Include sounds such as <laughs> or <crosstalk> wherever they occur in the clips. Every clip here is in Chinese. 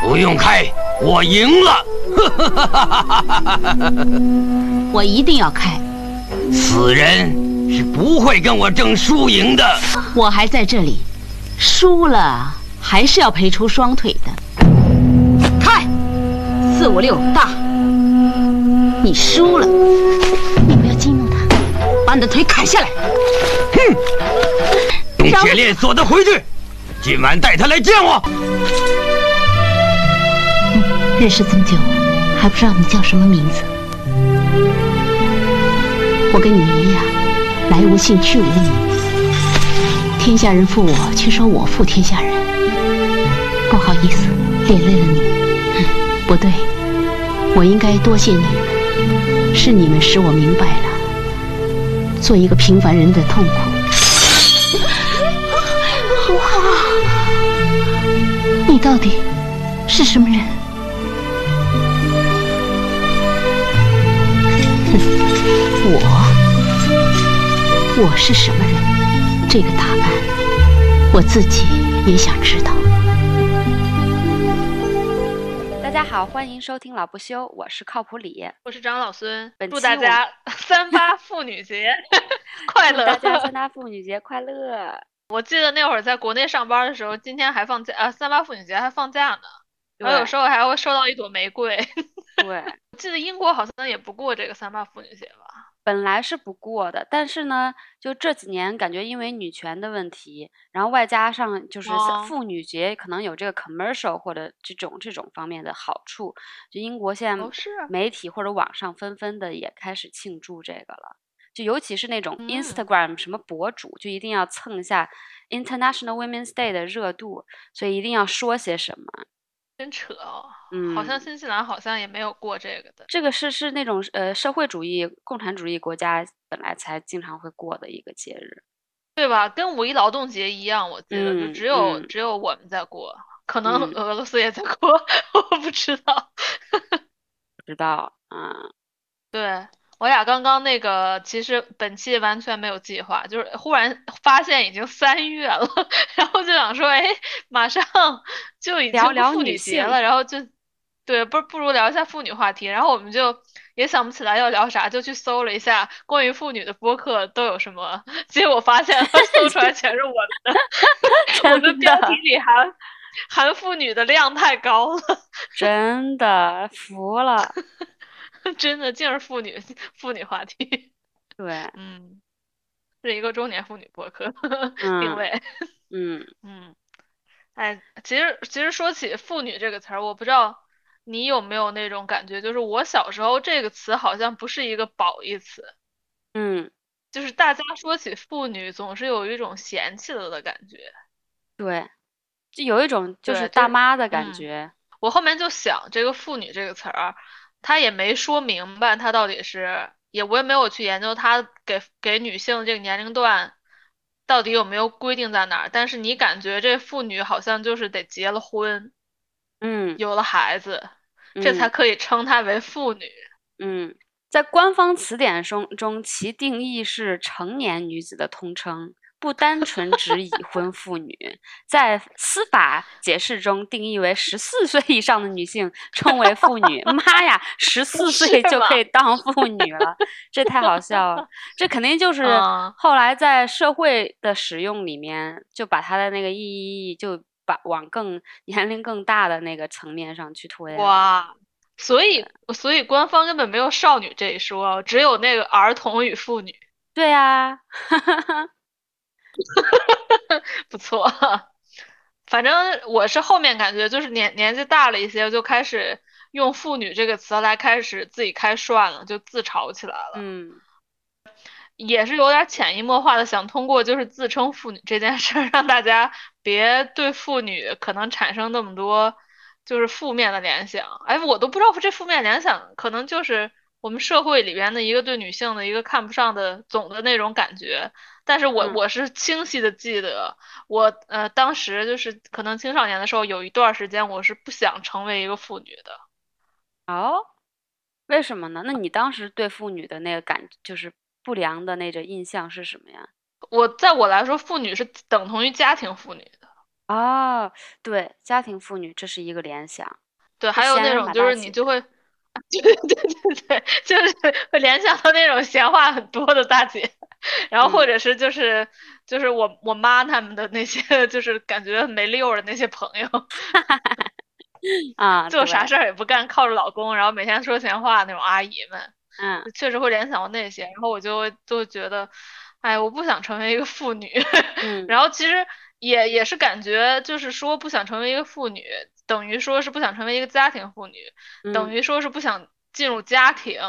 不用开，我赢了。<laughs> 我一定要开。死人是不会跟我争输赢的。我还在这里，输了还是要赔出双腿的。开，四五六大。你输了，你不要激怒他，把你的腿砍下来。哼，用铁链锁他回去。今晚带他来见我。认识这么久，还不知道你叫什么名字？我跟你们一样，来无信去无名。天下人负我，却说我负天下人。不好意思，连累了你。不对，我应该多谢你们，是你们使我明白了做一个平凡人的痛苦。<laughs> 你到底是什么人？<laughs> 我，我是什么人？这个答案，我自己也想知道。大家好，欢迎收听老不休，我是靠谱李，我是张老孙，本祝大家 <laughs> 三八妇女节 <laughs> 快乐！大家三八妇女节快乐！我记得那会儿在国内上班的时候，今天还放假啊，三八妇女节还放假呢。我有时候还会收到一朵玫瑰。对，我 <laughs> 记得英国好像也不过这个三八妇女节吧？本来是不过的，但是呢，就这几年感觉因为女权的问题，然后外加上就是妇女节可能有这个 commercial 或者这种这种方面的好处，就英国现在媒体或者网上纷纷的也开始庆祝这个了。就尤其是那种 Instagram 什么博主，就一定要蹭一下 International Women's Day 的热度，所以一定要说些什么。真扯哦，嗯，好像新西兰好像也没有过这个的。这个是是那种呃社会主义、共产主义国家本来才经常会过的一个节日，对吧？跟五一劳动节一样，我记得就只有只有我们在过，可能俄罗斯也在过，<laughs> 我不知道，<laughs> 不知道，嗯，对。我俩刚刚那个，其实本期完全没有计划，就是忽然发现已经三月了，<laughs> 然后就想说，哎，马上就已经妇女节了，然后就，对，不不如聊一下妇女话题，然后我们就也想不起来要聊啥，就去搜了一下关于妇女的播客都有什么，结果发现搜出来全是我们的，<laughs> 我的标题里含含妇女的量太高了，真的服了。<laughs> 真的尽是妇女 <laughs> 妇女话题，<laughs> 对，嗯，是一个中年妇女博客定位，嗯嗯，哎，其实其实说起妇女这个词儿，我不知道你有没有那种感觉，就是我小时候这个词好像不是一个褒义词，嗯，就是大家说起妇女总是有一种嫌弃了的感觉，对，就有一种就是大妈的感觉。我后面就想这个妇女这个词儿。他也没说明白，他到底是也我也没有去研究他给给女性这个年龄段到底有没有规定在哪儿。但是你感觉这妇女好像就是得结了婚，嗯，有了孩子，这才可以称她为妇女。嗯，在官方词典中中，其定义是成年女子的通称。不单纯指已婚妇女，在司法解释中定义为十四岁以上的女性称为妇女。妈呀，十四岁就可以当妇女了，这太好笑了。这肯定就 <laughs> 是后来在社会的使用里面，就把它的那个意义就把往更年龄更大的那个层面上去推。哇，所以所以官方根本没有少女这一说，只有那个儿童与妇女。对呀。<laughs> <laughs> 不错，反正我是后面感觉就是年年纪大了一些，就开始用“妇女”这个词来开始自己开涮了，就自嘲起来了。嗯，也是有点潜移默化的想通过就是自称妇女这件事，让大家别对妇女可能产生那么多就是负面的联想。哎，我都不知道这负面联想可能就是我们社会里边的一个对女性的一个看不上的总的那种感觉。但是我我是清晰的记得，我呃当时就是可能青少年的时候有一段时间我是不想成为一个妇女的，哦，为什么呢？那你当时对妇女的那个感就是不良的那个印象是什么呀？我在我来说，妇女是等同于家庭妇女的。哦，对，家庭妇女这是一个联想。对，还有那种就是你就会，<laughs> 对 <laughs> 对对对，就是会联想到那种闲话很多的大姐，然后或者是就是就是我我妈他们的那些 <laughs> 就是感觉没溜的那些朋友，啊，做啥事儿也不干，靠着老公，然后每天说闲话那种阿姨们，嗯，确实会联想到那些，然后我就就觉得，哎，我不想成为一个妇女，然后其实也也是感觉就是说不想成为一个妇女。等于说是不想成为一个家庭妇女，等于说是不想进入家庭，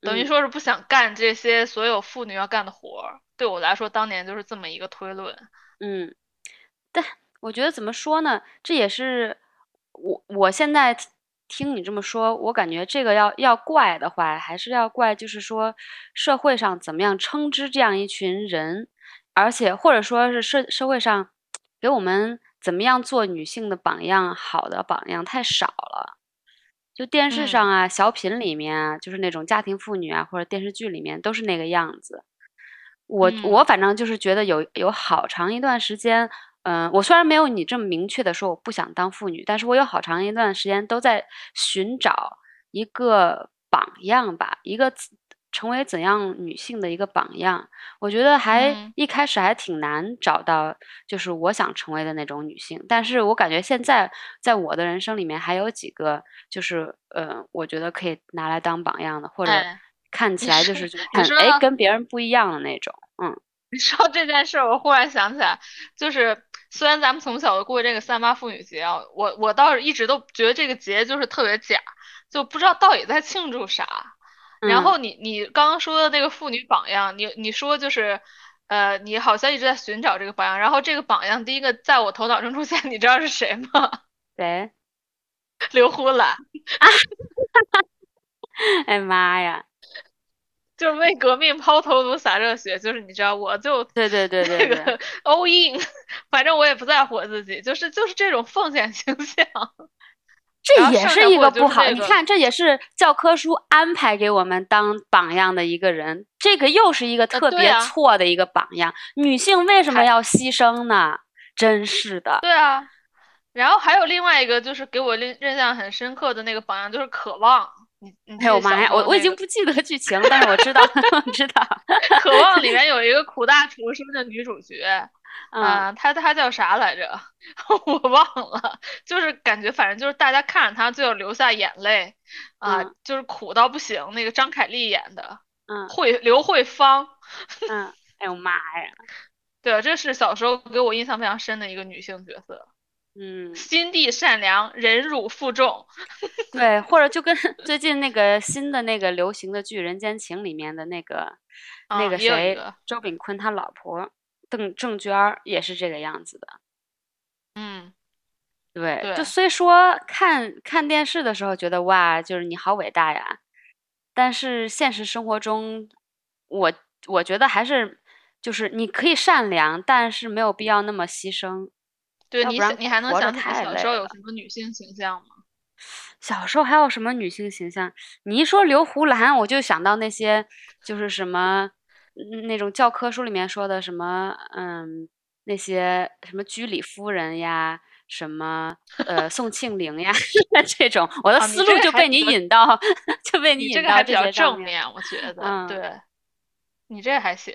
等于说是不想干这些所有妇女要干的活儿。对我来说，当年就是这么一个推论。嗯，但我觉得怎么说呢？这也是我我现在听你这么说，我感觉这个要要怪的话，还是要怪，就是说社会上怎么样称之这样一群人，而且或者说是社社会上给我们。怎么样做女性的榜样？好的榜样太少了，就电视上啊、小品里面啊，就是那种家庭妇女啊，或者电视剧里面都是那个样子。我我反正就是觉得有有好长一段时间，嗯，我虽然没有你这么明确的说我不想当妇女，但是我有好长一段时间都在寻找一个榜样吧，一个。成为怎样女性的一个榜样，我觉得还一开始还挺难找到，就是我想成为的那种女性。但是我感觉现在在我的人生里面还有几个，就是呃，我觉得可以拿来当榜样的，或者看起来就是很哎跟别人不一样的那种。嗯，<laughs> 你说这件事，我忽然想起来，就是虽然咱们从小就过这个三八妇女节啊，我我倒是一直都觉得这个节就是特别假，就不知道到底在庆祝啥。然后你你刚刚说的那个妇女榜样，你你说就是，呃，你好像一直在寻找这个榜样。然后这个榜样第一个在我头脑中出现，你知道是谁吗？谁？<laughs> 刘胡兰。<laughs> 哎妈呀！就是为革命抛头颅洒热血，就是你知道，我就对对对对那个 all in，反正我也不在乎我自己，就是就是这种奉献形象。这也是一个不好，你看，这也是教科书安排给我们当榜样的一个人，这个又是一个特别错的一个榜样。女性为什么要牺牲呢？真是的。对啊，然后还有另外一个，就是给我印印象很深刻的那个榜样，就是《渴望》。你你哎呦妈呀，我我已经不记得剧情，但是我知道，<laughs> 我知道，<laughs>《渴望》里面 <laughs> 有一个苦大仇深的女主角。啊，他他叫啥来着？<laughs> 我忘了，就是感觉反正就是大家看着他就要流下眼泪啊，就是苦到不行。那个张凯丽演的，嗯，慧刘慧芳，<laughs> 嗯，哎呦妈呀，对，这是小时候给我印象非常深的一个女性角色，嗯，心地善良，忍辱负重，<laughs> 对，或者就跟最近那个新的那个流行的剧《人间情》里面的那个那个谁，周炳坤他老婆。邓郑娟儿也是这个样子的，嗯，对，就虽说看看电视的时候觉得哇，就是你好伟大呀，但是现实生活中，我我觉得还是就是你可以善良，但是没有必要那么牺牲。对你，你还能想起小时候有什么女性形象吗？小时候还有什么女性形象？你一说刘胡兰，我就想到那些就是什么。那种教科书里面说的什么，嗯，那些什么居里夫人呀，什么呃宋庆龄呀 <laughs> <laughs> 这种，我的思路就被你引到，就被你引到这些正面，我觉得，嗯，对，你这还行，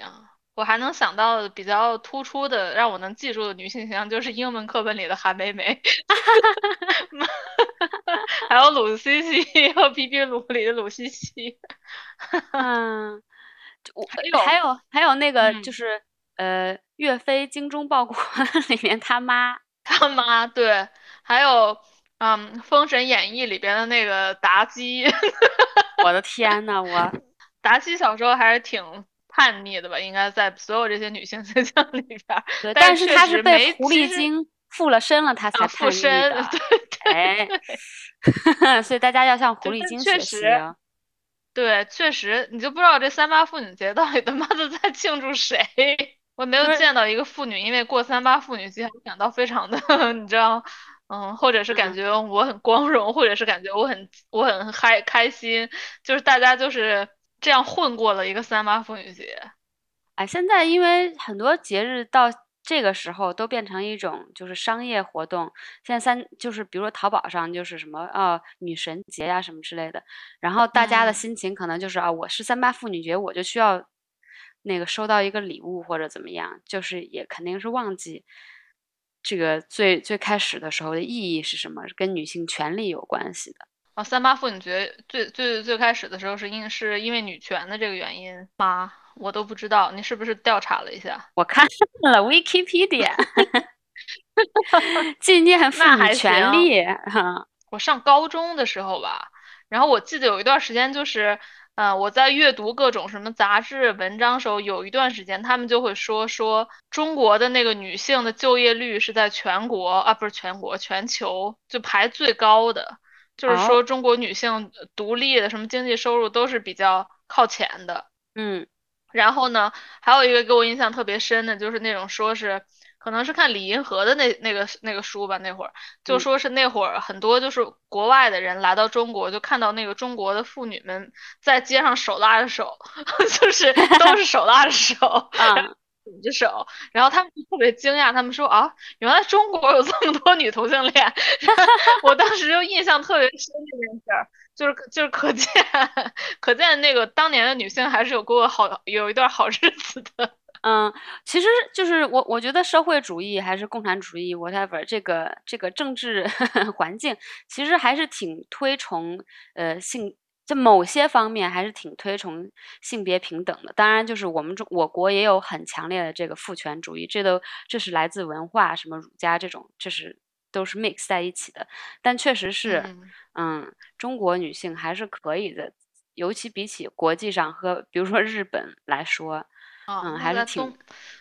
我还能想到比较突出的，让我能记住的女性形象，就是英文课本里的韩梅梅，<laughs> 还有鲁西西还有皮皮鲁里的鲁西西，嗯。我还有还有那个就是呃，岳飞精忠报国 <laughs> 里面他妈 <laughs> 他妈对，还有嗯，《封神演义》里边的那个妲己，<laughs> 我的天呐，我妲己小时候还是挺叛逆的吧？应该在所有这些女性形象里边，对，但是她是被狐狸精附了身了，她才附身的，对对，所以大家要向狐狸精学习。对，确实，你就不知道这三八妇女节到底他妈的在庆祝谁？我没有见到一个妇女因为过三八妇女节感到非常的，<laughs> 你知道，嗯，或者是感觉我很光荣，或者是感觉我很我很嗨开心，就是大家就是这样混过了一个三八妇女节。哎，现在因为很多节日到这个时候都变成一种就是商业活动。现在三就是比如说淘宝上就是什么啊女神节呀什么之类的，然后大家的心情可能就是啊我是三八妇女节，我就需要那个收到一个礼物或者怎么样，就是也肯定是忘记这个最最开始的时候的意义是什么，跟女性权利有关系的。啊，三八妇女节最最最开始的时候是因是因为女权的这个原因吗？我都不知道，你是不是调查了一下？我看了 Wikipedia，纪念妇女权利。<laughs> 我上高中的时候吧，然后我记得有一段时间就是，呃，我在阅读各种什么杂志文章时候，有一段时间他们就会说说中国的那个女性的就业率是在全国啊，不是全国，全球就排最高的。就是说，中国女性独立的什么经济收入都是比较靠前的。嗯，然后呢，还有一个给我印象特别深的，就是那种说是，可能是看李银河的那那个那个书吧，那会儿就说是那会儿很多就是国外的人来到中国，就看到那个中国的妇女们在街上手拉着手，<laughs> 就是 <laughs> 都是手拉着手。啊。举着手，然后他们就特别惊讶，他们说啊，原来中国有这么多女同性恋。<laughs> 我当时就印象特别深这件事儿，就是就是可见 <laughs> 可见那个当年的女性还是有过好有一段好日子的。<laughs> 嗯，其实就是我我觉得社会主义还是共产主义，whatever 这个这个政治 <laughs> 环境，其实还是挺推崇呃性。在某些方面还是挺推崇性别平等的，当然就是我们中我国也有很强烈的这个父权主义，这都这是来自文化，什么儒家这种，这是都是 mix 在一起的。但确实是，嗯，中国女性还是可以的，尤其比起国际上和比如说日本来说，嗯，还是挺，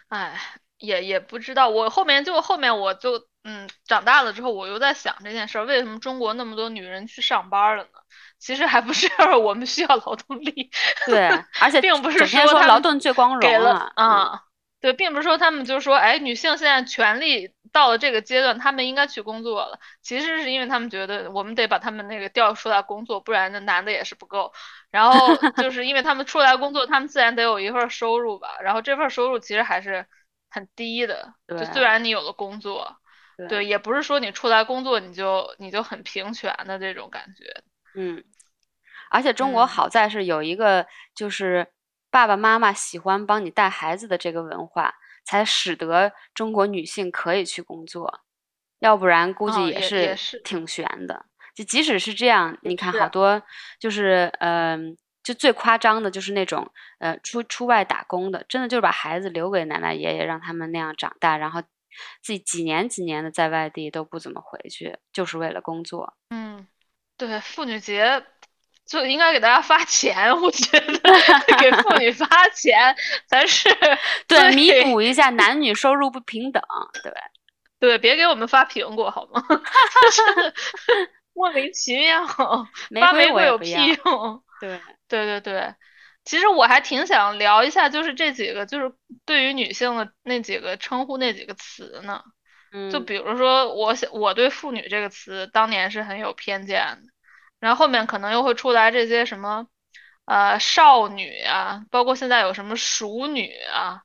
哎，也也不知道，我后面就后面我就嗯长大了之后，我又在想这件事儿，为什么中国那么多女人去上班了呢？其实还不是我们需要劳动力，对，而且并不是说劳动最光荣给了啊，对，并不是说他们就是说，哎，女性现在权利到了这个阶段，他们应该去工作了。其实是因为他们觉得我们得把他们那个调出来工作，不然那男的也是不够。然后 <laughs> 就是因为他们出来工作，他们自然得有一份收入吧。然后这份收入其实还是很低的，就虽然你有了工作，对，也不是说你出来工作你就你就很平权的这种感觉。嗯，而且中国好在是有一个，就是爸爸妈妈喜欢帮你带孩子的这个文化，才使得中国女性可以去工作，要不然估计也是挺悬的。就即使是这样，你看好多就是嗯，就最夸张的就是那种呃出出外打工的，真的就是把孩子留给奶奶爷爷，让他们那样长大，然后自己几年几年的在外地都不怎么回去，就是为了工作。嗯。对妇女节就应该给大家发钱，我觉得 <laughs> 给妇女发钱才是 <laughs> 对弥补一下男女收入不平等，对对，别给我们发苹果好吗？<laughs> 莫名其妙，发玫瑰有屁用？对对对对，其实我还挺想聊一下，就是这几个，就是对于女性的那几个称呼那几个词呢。就比如说，我想我对“妇女”这个词当年是很有偏见的，然后后面可能又会出来这些什么，呃，少女啊，包括现在有什么熟女啊，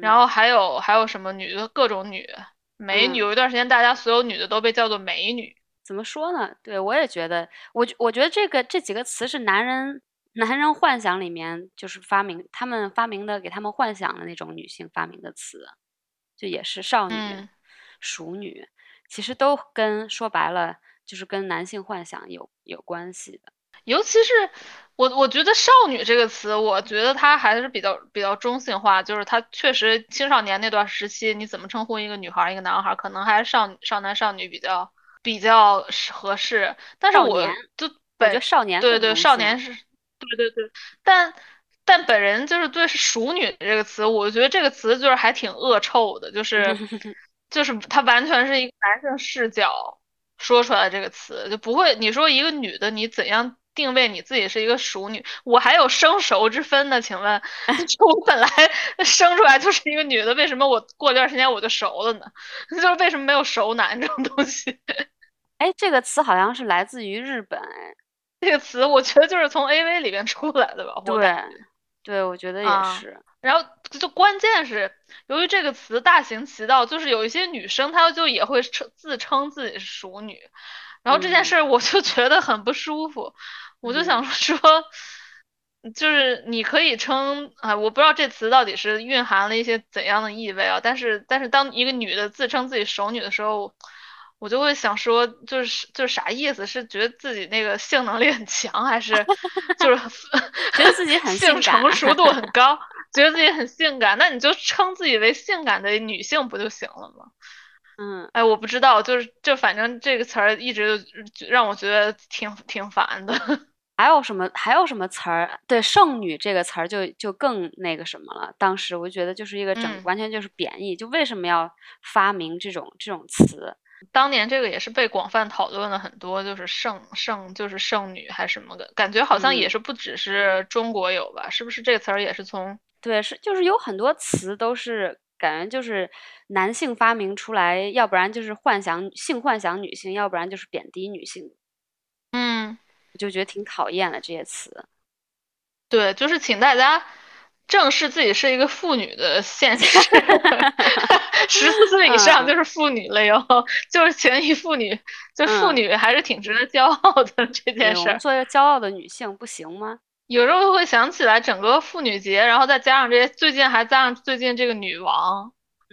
然后还有还有什么女的各种女美女，有一段时间大家所有女的都被叫做美女，怎么说呢？对我也觉得，我我觉得这个这几个词是男人男人幻想里面就是发明他们发明的给他们幻想的那种女性发明的词，就也是少女。熟女其实都跟说白了就是跟男性幻想有有关系的，尤其是我我觉得“少女”这个词，我觉得它还是比较比较中性化，就是它确实青少年那段时期，你怎么称呼一个女孩一个男孩，可能还是少少男少女比较比较合适。但是我就本就少年对对少年是对对对，但但本人就是对“熟女”这个词，我觉得这个词就是还挺恶臭的，就是。<laughs> 就是它完全是一个男性视角说出来这个词，就不会你说一个女的，你怎样定位你自己是一个熟女？我还有生熟之分呢？请问，<laughs> 就我本来 <laughs> 生出来就是一个女的，为什么我过一段时间我就熟了呢？<laughs> 就是为什么没有熟男这种东西？哎，这个词好像是来自于日本，哎，这个词我觉得就是从 AV 里边出来的吧？对，对，我觉得也是。然后就关键是，由于这个词大行其道，就是有一些女生她就也会称自称自己是熟女，然后这件事儿我就觉得很不舒服，我就想说，<laughs> 就是你可以称啊，我不知道这词到底是蕴含了一些怎样的意味啊，但是但是当一个女的自称自己熟女的时候。我就会想说，就是就是啥意思？是觉得自己那个性能力很强，还是 <laughs> 就是觉得自己很性成熟度很 <laughs> 高，觉得自己很性感？那你就称自己为性感的女性不就行了吗？嗯，哎，我不知道，就是就反正这个词儿一直就让我觉得挺挺烦的。<laughs> 还有什么还有什么词儿？对，剩女这个词儿就就更那个什么了。当时我就觉得就是一个整完全就是贬义，就为什么要发明这种这种词？当年这个也是被广泛讨论了很多，就是剩剩就是剩女还是什么的，感觉好像也是不只是中国有吧？是不是这个词儿也是从？对，是就是有很多词都是感觉就是男性发明出来，要不然就是幻想性幻想女性，要不然就是贬低女性。嗯，我就觉得挺讨厌的这些词。对，就是请大家。正视自己是一个妇女的现实，<laughs> 十四岁以上就是妇女了哟，就是前一妇女，就妇女还是挺值得骄傲的这件事儿。做一个骄傲的女性不行吗？有时候会想起来整个妇女节，然后再加上这些，最近还加上最近这个女王，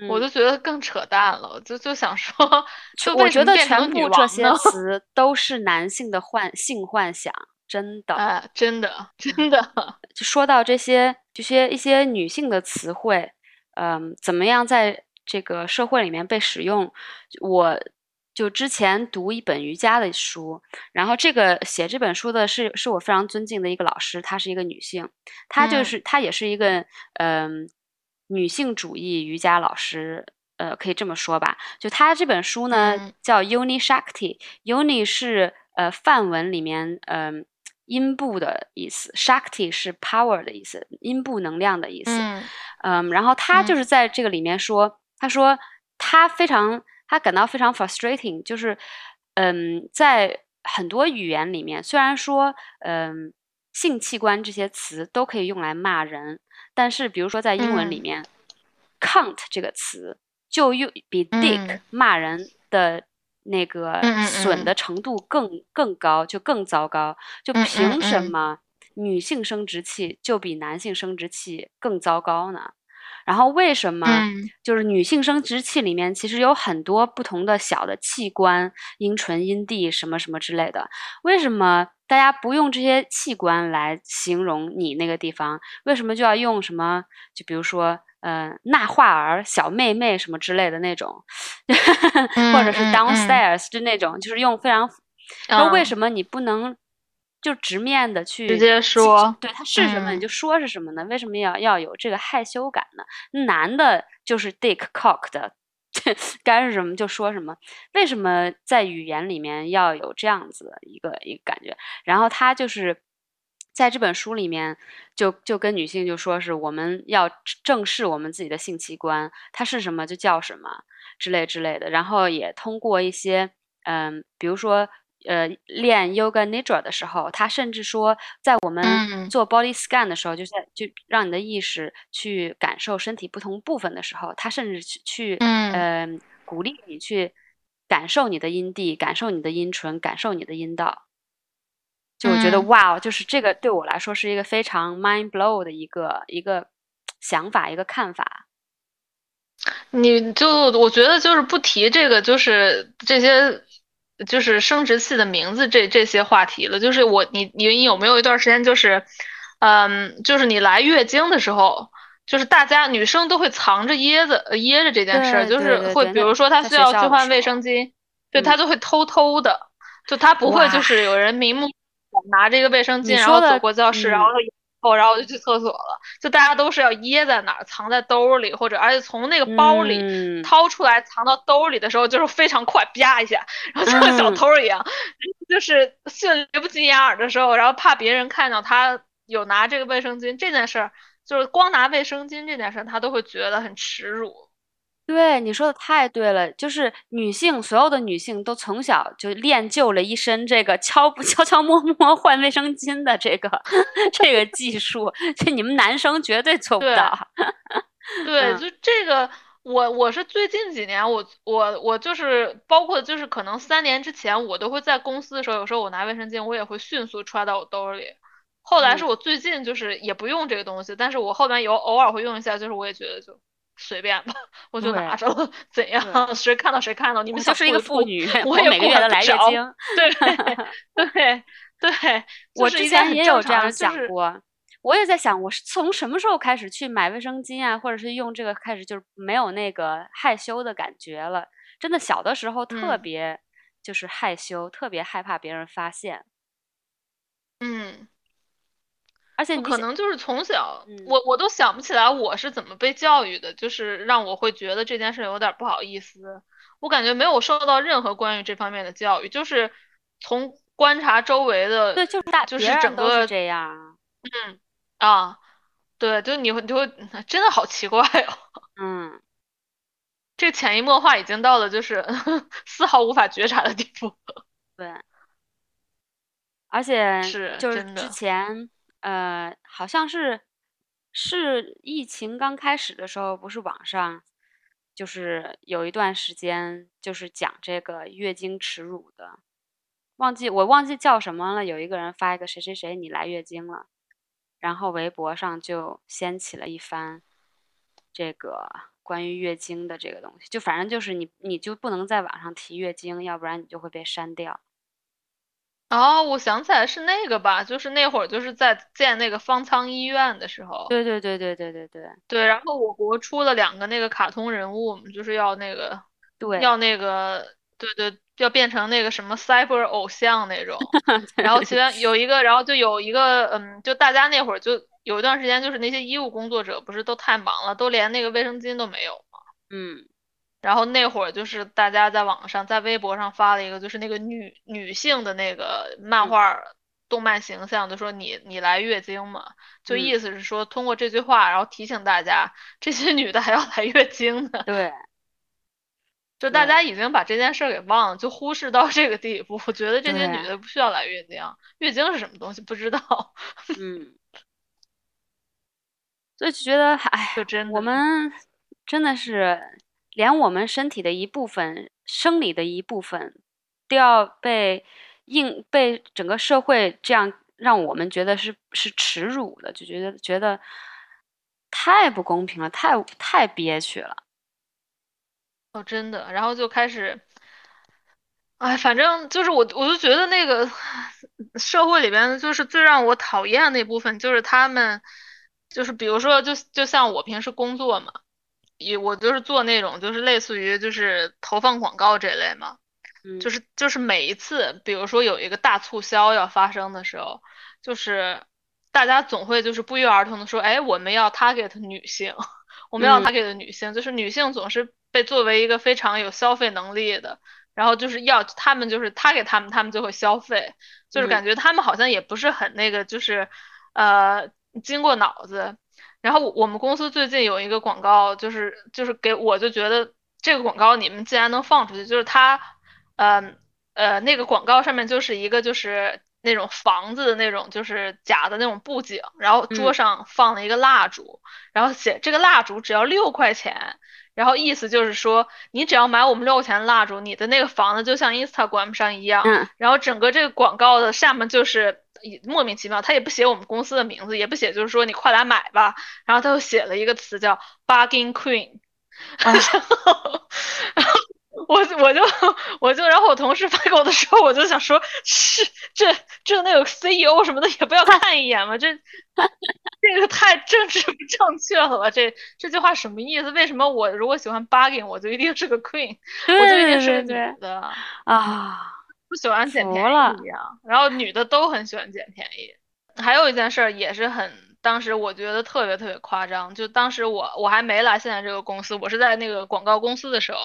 我就觉得更扯淡了。就就想说，<laughs> 就我觉得全部这些词 <laughs> 都是男性的幻性幻想。真的，哎，真的，真的。就说到这些，这些一些女性的词汇，嗯，怎么样在这个社会里面被使用？我就之前读一本瑜伽的书，然后这个写这本书的是是我非常尊敬的一个老师，她是一个女性，她就是她也是一个嗯女性主义瑜伽老师，呃，可以这么说吧。就她这本书呢叫 Uni Shakti，Uni 是呃梵文里面嗯。阴部的意思，Shakti 是 power 的意思，阴部能量的意思。嗯，嗯，然后他就是在这个里面说，他说他非常，他感到非常 frustrating，就是，嗯，在很多语言里面，虽然说，嗯，性器官这些词都可以用来骂人，但是比如说在英文里面，cunt 这个词就用比 dick 骂人的。那个损的程度更更高，就更糟糕。就凭什么女性生殖器就比男性生殖器更糟糕呢？然后为什么就是女性生殖器里面其实有很多不同的小的器官，阴唇、阴蒂什么什么之类的？为什么大家不用这些器官来形容你那个地方？为什么就要用什么？就比如说。嗯，纳化儿、小妹妹什么之类的那种，<laughs> 或者是 downstairs 就那种，就是用非常。那为什么你不能就直面的去直接说？对，他是什么你就说是什么呢？为什么要要有这个害羞感呢？男的就是 dick cock 的，该是什么就说什么。为什么在语言里面要有这样子的一个一个感觉？然后他就是。在这本书里面，就就跟女性就说是我们要正视我们自己的性器官，它是什么就叫什么之类之类的。然后也通过一些，嗯，比如说，呃，练 Yoga Nidra 的时候，他甚至说，在我们做 Body Scan 的时候，就在就让你的意识去感受身体不同部分的时候，他甚至去去，嗯，鼓励你去感受你的阴蒂，感受你的阴唇，感受你的阴道。就我觉得哇，就是这个对我来说是一个非常 mind blow 的一个一个想法，一个看法。你就我觉得就是不提这个，就是这些就是生殖器的名字这这些话题了。就是我你你你有没有一段时间就是，嗯，就是你来月经的时候，就是大家女生都会藏着掖着掖着这件事儿，就是会比如说她需要去换卫生巾，对她就会偷偷的，就她不会就是有人明目。拿着一个卫生巾，然后走过教室，然后后，然后我就去厕所了。就大家都是要掖在哪儿，藏在兜里，或者而且从那个包里掏出来，藏到兜里的时候就是非常快，啪一下，然后像小偷一样，<laughs> 就是迅雷不及掩耳的时候，然后怕别人看到他有拿这个卫生巾这件事儿，就是光拿卫生巾这件事儿，他都会觉得很耻辱。对，你说的太对了，就是女性，所有的女性都从小就练就了一身这个悄不 <laughs> 悄悄摸摸换卫生巾的这个这个技术，这你们男生绝对做不到。<laughs> 对，就这个，我我是最近几年，我我我就是包括就是可能三年之前，我都会在公司的时候，有时候我拿卫生巾，我也会迅速揣到我兜里。后来是我最近就是也不用这个东西，但是我后面有偶尔会用一下，就是我也觉得就。随便吧，<laughs> 我就拿着了，怎样？谁看到谁看到？你们就是一个妇女，我也每个月都来月经。对 <laughs> 对对，我之前也有这样想过。我也在想，我是从什么时候开始去买卫生巾啊，或者是用这个开始，就是没有那个害羞的感觉了。真的，小的时候特别就是害羞，特别害怕别人发现。嗯。而且可能就是从小，我我都想不起来我是怎么被教育的，就是让我会觉得这件事有点不好意思。我感觉没有受到任何关于这方面的教育，就是从观察周围的，对，就是大就是整个这样。嗯啊，对，就你会你会真的好奇怪哦。<laughs> 嗯，这潜移默化已经到了就是 <laughs> 丝毫无法觉察的地步。对，而且是就是之前。呃，好像是是疫情刚开始的时候，不是网上就是有一段时间就是讲这个月经耻辱的，忘记我忘记叫什么了。有一个人发一个谁谁谁你来月经了，然后微博上就掀起了一番这个关于月经的这个东西，就反正就是你你就不能在网上提月经，要不然你就会被删掉。哦，我想起来是那个吧，就是那会儿就是在建那个方舱医院的时候。对对对对对对对对。然后我国出了两个那个卡通人物，就是要那个，对，要那个，对对，要变成那个什么 cyber 偶像那种。<laughs> 然后其中有一个，然后就有一个，嗯，就大家那会儿就有一段时间，就是那些医务工作者不是都太忙了，都连那个卫生巾都没有吗？嗯。然后那会儿就是大家在网上在微博上发了一个，就是那个女女性的那个漫画动漫形象，就说你你来月经嘛，就意思是说通过这句话，然后提醒大家这些女的还要来月经呢。对，<laughs> 就大家已经把这件事给忘了，就忽视到这个地步。我觉得这些女的不需要来月经，月经是什么东西不知道。<laughs> 嗯，所以就觉得哎，就真我们真的是。连我们身体的一部分、生理的一部分，都要被硬被整个社会这样让我们觉得是是耻辱的，就觉得觉得太不公平了，太太憋屈了。哦，真的，然后就开始，哎，反正就是我，我就觉得那个社会里边，就是最让我讨厌那部分，就是他们，就是比如说，就就像我平时工作嘛。也我就是做那种就是类似于就是投放广告这类嘛，就是就是每一次，比如说有一个大促销要发生的时候，就是大家总会就是不约而同的说，哎，我们要 target 女性，<laughs> 我们要 target 女性，就是女性总是被作为一个非常有消费能力的，然后就是要他们就是 target 他们，他们就会消费，就是感觉他们好像也不是很那个，就是呃经过脑子。然后我们公司最近有一个广告，就是就是给我就觉得这个广告你们既然能放出去，就是它，呃呃那个广告上面就是一个就是那种房子的那种就是假的那种布景，然后桌上放了一个蜡烛，然后写这个蜡烛只要六块钱，然后意思就是说你只要买我们六块钱的蜡烛，你的那个房子就像 Instagram 上一样，然后整个这个广告的下面就是。莫名其妙，他也不写我们公司的名字，也不写，就是说你快来买吧。然后他又写了一个词叫 “bargain queen”。然后，<laughs> 我 <laughs> 我就我就，然后我同事发给我的时候，我就想说，是这这那个 CEO 什么的也不要 <laughs> 看一眼吗？这这个太政治不正确了吧？这这句话什么意思？为什么我如果喜欢 bargain，我就一定是个 queen，我就一定是个女的啊？不喜欢捡便宜然后女的都很喜欢捡便宜。还有一件事儿也是很，当时我觉得特别特别夸张。就当时我我还没来现在这个公司，我是在那个广告公司的时候，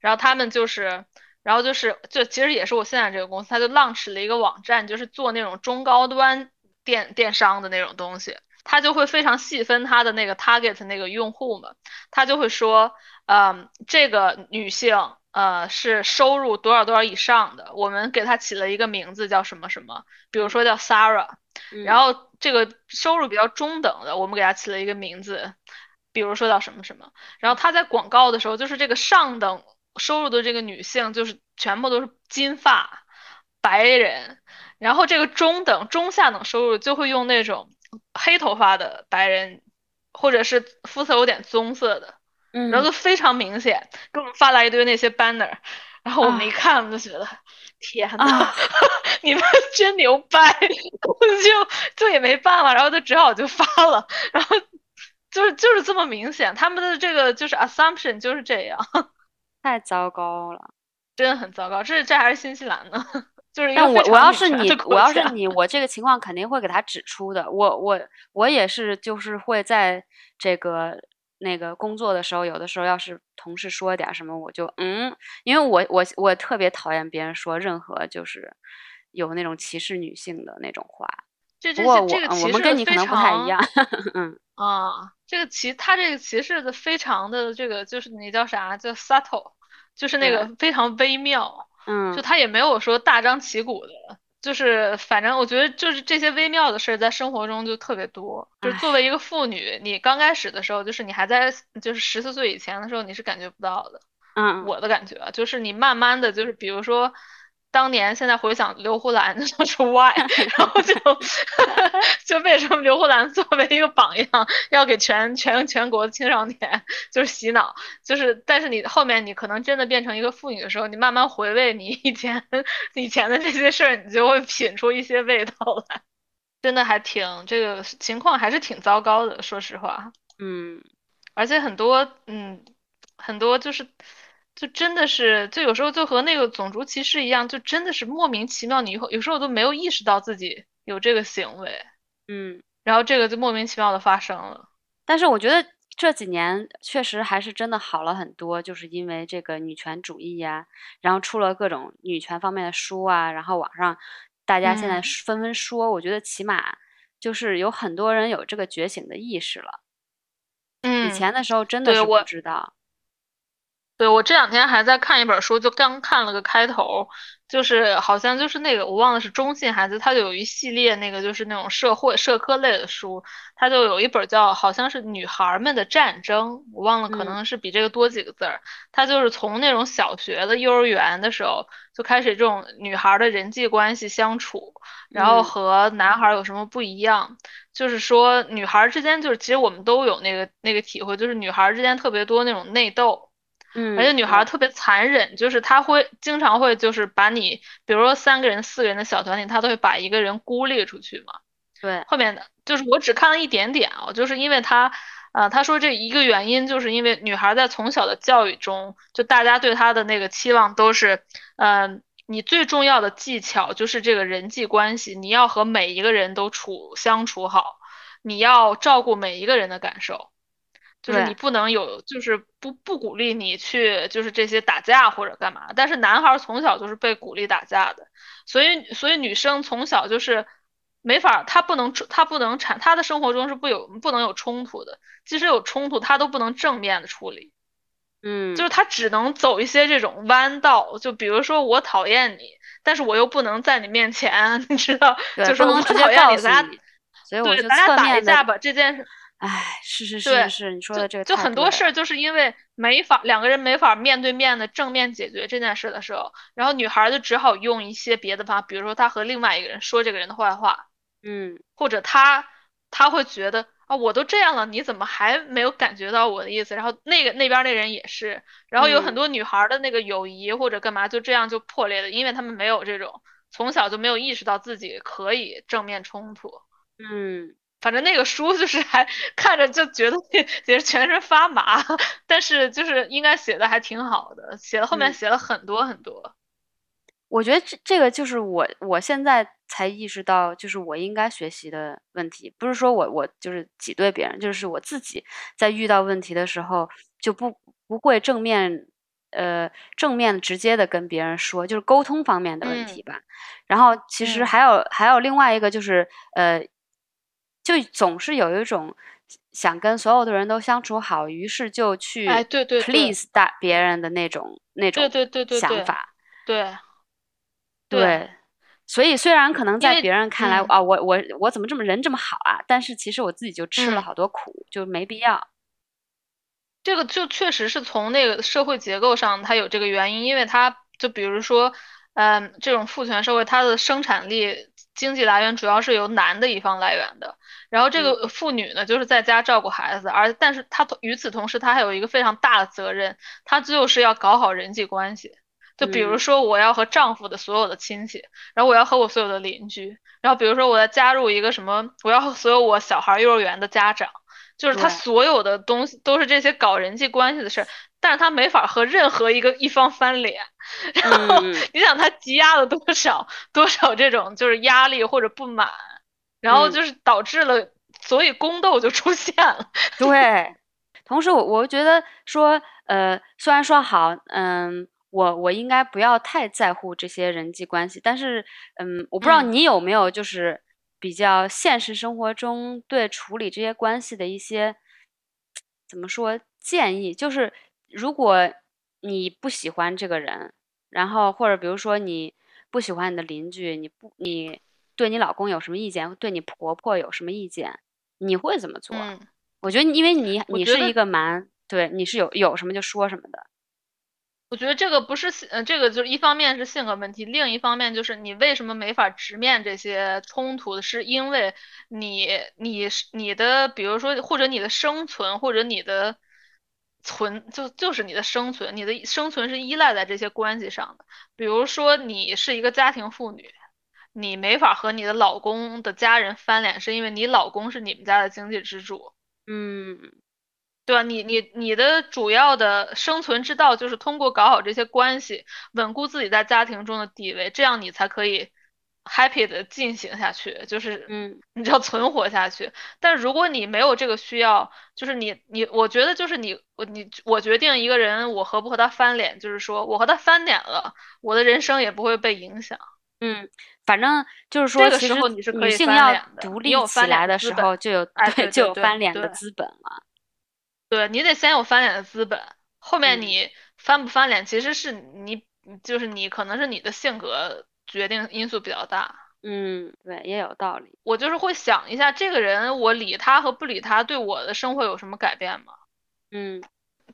然后他们就是，然后就是就其实也是我现在这个公司，他就 launch 了一个网站，就是做那种中高端电电商的那种东西。他就会非常细分他的那个 target 那个用户嘛，他就会说，嗯，这个女性呃是收入多少多少以上的，我们给她起了一个名字叫什么什么，比如说叫 Sarah，然后这个收入比较中等的，我们给她起了一个名字，比如说叫什么什么，然后他在广告的时候，就是这个上等收入的这个女性，就是全部都是金发白人。然后这个中等、中下等收入就会用那种黑头发的白人，或者是肤色有点棕色的，嗯，然后就非常明显，给我们发来一堆那些 banner，然后我们一看，我就觉得天呐，<laughs> 你们真牛掰，<laughs> 就就也没办法，然后就只好就发了，然后就是就是这么明显，他们的这个就是 assumption 就是这样，太糟糕了，真的很糟糕，这这还是新西兰呢。<laughs> 就是但我我要是你，我要是你，我这个情况肯定会给他指出的。我我我也是，就是会在这个那个工作的时候，有的时候要是同事说点什么，我就嗯，因为我我我特别讨厌别人说任何就是有那种歧视女性的那种话。这这这个我们跟你可能不太一样。嗯 <laughs> 啊，这个歧他这个歧视的非常的这个就是你叫啥叫 subtle，就是那个非常微妙。嗯，就他也没有说大张旗鼓的，就是反正我觉得就是这些微妙的事在生活中就特别多。就是作为一个妇女，你刚开始的时候，就是你还在就是十四岁以前的时候，你是感觉不到的。嗯，我的感觉就是你慢慢的就是比如说。当年现在回想刘胡兰 <laughs> 就是 why，<laughs> 然后就 <laughs> 就为什么刘胡兰作为一个榜样要给全全全国的青少年就是洗脑，就是但是你后面你可能真的变成一个妇女的时候，你慢慢回味你以前以前的这些事儿，你就会品出一些味道来，真的还挺这个情况还是挺糟糕的，说实话，嗯，而且很多嗯很多就是。就真的是，就有时候就和那个种族歧视一样，就真的是莫名其妙，你以后有时候都没有意识到自己有这个行为，嗯，然后这个就莫名其妙的发生了。但是我觉得这几年确实还是真的好了很多，就是因为这个女权主义呀，然后出了各种女权方面的书啊，然后网上大家现在纷纷说，我觉得起码就是有很多人有这个觉醒的意识了。嗯，以前的时候真的是不知道。对，我这两天还在看一本书，就刚看了个开头，就是好像就是那个我忘了是中信还是他就有一系列那个就是那种社会社科类的书，他就有一本叫好像是女孩们的战争，我忘了可能是比这个多几个字儿，他就是从那种小学的幼儿园的时候就开始这种女孩的人际关系相处，然后和男孩有什么不一样，就是说女孩之间就是其实我们都有那个那个体会，就是女孩之间特别多那种内斗。嗯，而且女孩特别残忍，就是她会经常会就是把你，比如说三个人、四个人的小团体，她都会把一个人孤立出去嘛。对，后面的就是我只看了一点点啊，就是因为她，呃，她说这一个原因就是因为女孩在从小的教育中，就大家对她的那个期望都是，嗯，你最重要的技巧就是这个人际关系，你要和每一个人都处相处好，你要照顾每一个人的感受。就是你不能有，就是不不鼓励你去，就是这些打架或者干嘛。但是男孩从小就是被鼓励打架的，所以所以女生从小就是没法，她不能她不能产，她的生活中是不有不能有冲突的。即使有冲突，她都不能正面的处理。嗯，就是她只能走一些这种弯道，就比如说我讨厌你，但是我又不能在你面前，<laughs> 你知道，就是我讨厌你，咱俩所以我就咱俩打一架吧，这件事。哎，是是是是，你说的这个就很多事儿，就是因为没法两个人没法面对面的正面解决这件事的时候，然后女孩就只好用一些别的方法，比如说她和另外一个人说这个人的坏话，嗯，或者她她会觉得啊，我都这样了，你怎么还没有感觉到我的意思？然后那个那边那人也是，然后有很多女孩的那个友谊或者干嘛就这样就破裂了，因为他们没有这种从小就没有意识到自己可以正面冲突，嗯。反正那个书就是 <laughs> 还看着就觉得 <laughs> 也是全身发麻，但是就是应该写的还挺好的，写了后面写了很多很多。我觉得这这个就是我我现在才意识到，就是我应该学习的问题，不是说我我就是挤兑别人，就是我自己在遇到问题的时候就不不会正面呃正面直接的跟别人说，就是沟通方面的问题吧。然后其实还有还有另外一个就是呃。就总是有一种想跟所有的人都相处好，于是就去哎，对对 please 大别人的那种那种对对对想法，对对。所以虽然可能在别人看来啊，我我我怎么这么人这么好啊？但是其实我自己就吃了好多苦，就没必要。这个就确实是从那个社会结构上，它有这个原因，因为它就比如说，嗯，这种父权社会，它的生产力经济来源主要是由男的一方来源的，然后这个妇女呢，就是在家照顾孩子，而但是她与此同时，她还有一个非常大的责任，她就是要搞好人际关系。就比如说，我要和丈夫的所有的亲戚，然后我要和我所有的邻居，然后比如说我要加入一个什么，我要和所有我小孩幼儿园的家长。就是她所有的东西都是这些搞人际关系的事儿，但是她没法和任何一个一方翻脸。<laughs> 然后你想她积压了多少多少这种就是压力或者不满，然后就是导致了，所以宫斗就出现了。<laughs> 对，同时我我觉得说，呃，虽然说好，嗯，我我应该不要太在乎这些人际关系，但是，嗯，我不知道你有没有就是。比较现实生活中对处理这些关系的一些怎么说建议，就是如果你不喜欢这个人，然后或者比如说你不喜欢你的邻居，你不你对你老公有什么意见，对你婆婆有什么意见，你会怎么做？我觉得因为你你是一个蛮对，你是有有什么就说什么的。我觉得这个不是性，呃，这个就是一方面是性格问题，另一方面就是你为什么没法直面这些冲突，是因为你你是你的，比如说或者你的生存或者你的存就就是你的生存，你的生存是依赖在这些关系上的。比如说你是一个家庭妇女，你没法和你的老公的家人翻脸，是因为你老公是你们家的经济支柱。嗯。对吧？你你你的主要的生存之道就是通过搞好这些关系，稳固自己在家庭中的地位，这样你才可以 happy 的进行下去，就是嗯，你要存活下去。但如果你没有这个需要，就是你你，我觉得就是你我你我决定一个人我和不和他翻脸，就是说我和他翻脸了，我的人生也不会被影响。嗯，反正就是说，这个时候你是可以性要独立起来的时候，就有对就有翻脸的资本了。对你得先有翻脸的资本，后面你翻不翻脸，其实是你就是你可能是你的性格决定因素比较大。嗯，对，也有道理。我就是会想一下，这个人我理他和不理他，对我的生活有什么改变吗？嗯，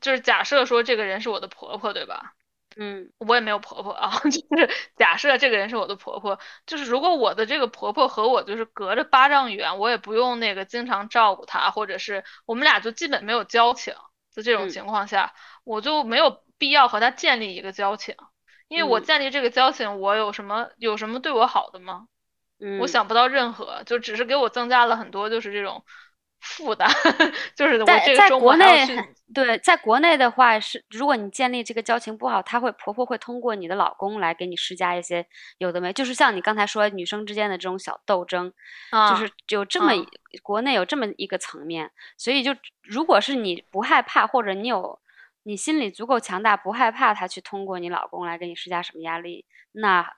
就是假设说这个人是我的婆婆，对吧？嗯，我也没有婆婆啊，<laughs> 就是假设这个人是我的婆婆，就是如果我的这个婆婆和我就是隔着八丈远，我也不用那个经常照顾她，或者是我们俩就基本没有交情，在这种情况下，我就没有必要和她建立一个交情，因为我建立这个交情，我有什么有什么对我好的吗？嗯，我想不到任何，就只是给我增加了很多，就是这种。负的 <laughs> 就是我在在国内对，在国内的话是，如果你建立这个交情不好，她会婆婆会通过你的老公来给你施加一些有的没，就是像你刚才说女生之间的这种小斗争，就是有这么国内有这么一个层面，所以就如果是你不害怕，或者你有你心里足够强大，不害怕他去通过你老公来给你施加什么压力，那。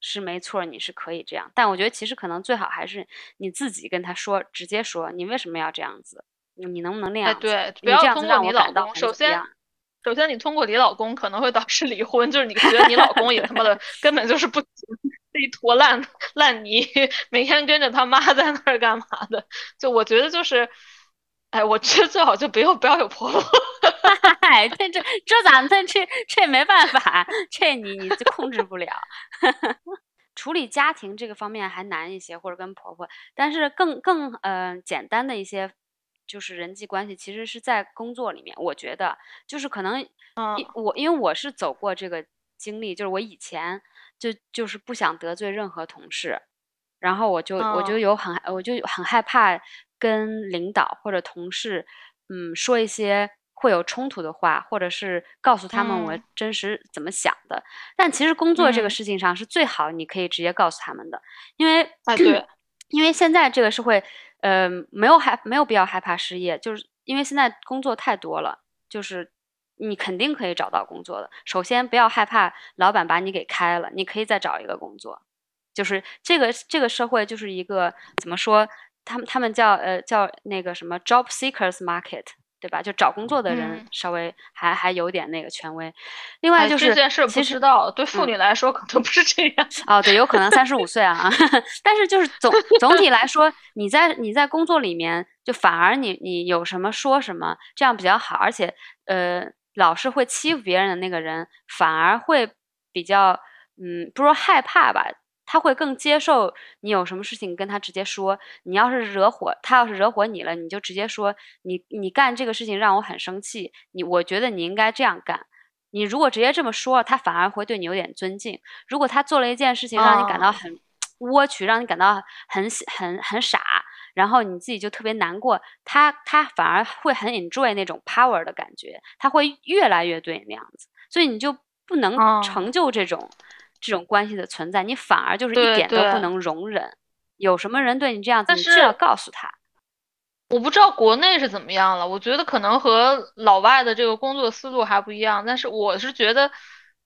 是没错，你是可以这样，但我觉得其实可能最好还是你自己跟他说，直接说你为什么要这样子，你能不能那样？对，不要通过你老公。首先，首先你通过你老公可能会导致离婚，就是你觉得你老公也他妈的 <laughs> 根本就是不这一坨烂烂泥，每天跟着他妈在那儿干嘛的？就我觉得就是。哎，我觉得最好就不要不要有婆婆。<laughs> 哎，这这这咋这这这没办法，这你你就控制不了。<laughs> 处理家庭这个方面还难一些，或者跟婆婆，但是更更呃简单的一些就是人际关系，其实是在工作里面。我觉得就是可能，我因为我是走过这个经历，就是我以前就就是不想得罪任何同事，然后我就我就有很我就很害怕。跟领导或者同事，嗯，说一些会有冲突的话，或者是告诉他们我真实怎么想的。但其实工作这个事情上是最好，你可以直接告诉他们的，因为啊对，<clears throat> 因为现在这个社会，呃，没有害没有必要害怕失业，就是因为现在工作太多了，就是你肯定可以找到工作的。首先不要害怕老板把你给开了，你可以再找一个工作。就是这个这个社会就是一个怎么说？他们他们叫呃叫那个什么 job seekers market。对吧？就找工作的人稍微还还有点那个权威。另外就是这件事不知道，对妇女来说可能不是这样。哦，对，有可能三十五岁啊。<laughs> 但是就是总总体来说，<laughs> 你在你在工作里面，就反而你你有什么说什么，这样比较好。而且呃，老是会欺负别人的那个人，反而会比较嗯，不说害怕吧。他会更接受你有什么事情跟他直接说。你要是惹火他，要是惹火你了，你就直接说你你干这个事情让我很生气。你我觉得你应该这样干。你如果直接这么说，他反而会对你有点尊敬。如果他做了一件事情让你感到很 <tsk> 窝屈，让你感到很很很傻，然后你自己就特别难过，他他反而会很 enjoy 那种 power 的感觉，他会越来越对你那样子。所以你就不能成就这种。这种关系的存在，你反而就是一点都不能容忍。有什么人对你这样子，你就要告诉他。我不知道国内是怎么样了，我觉得可能和老外的这个工作思路还不一样。但是我是觉得，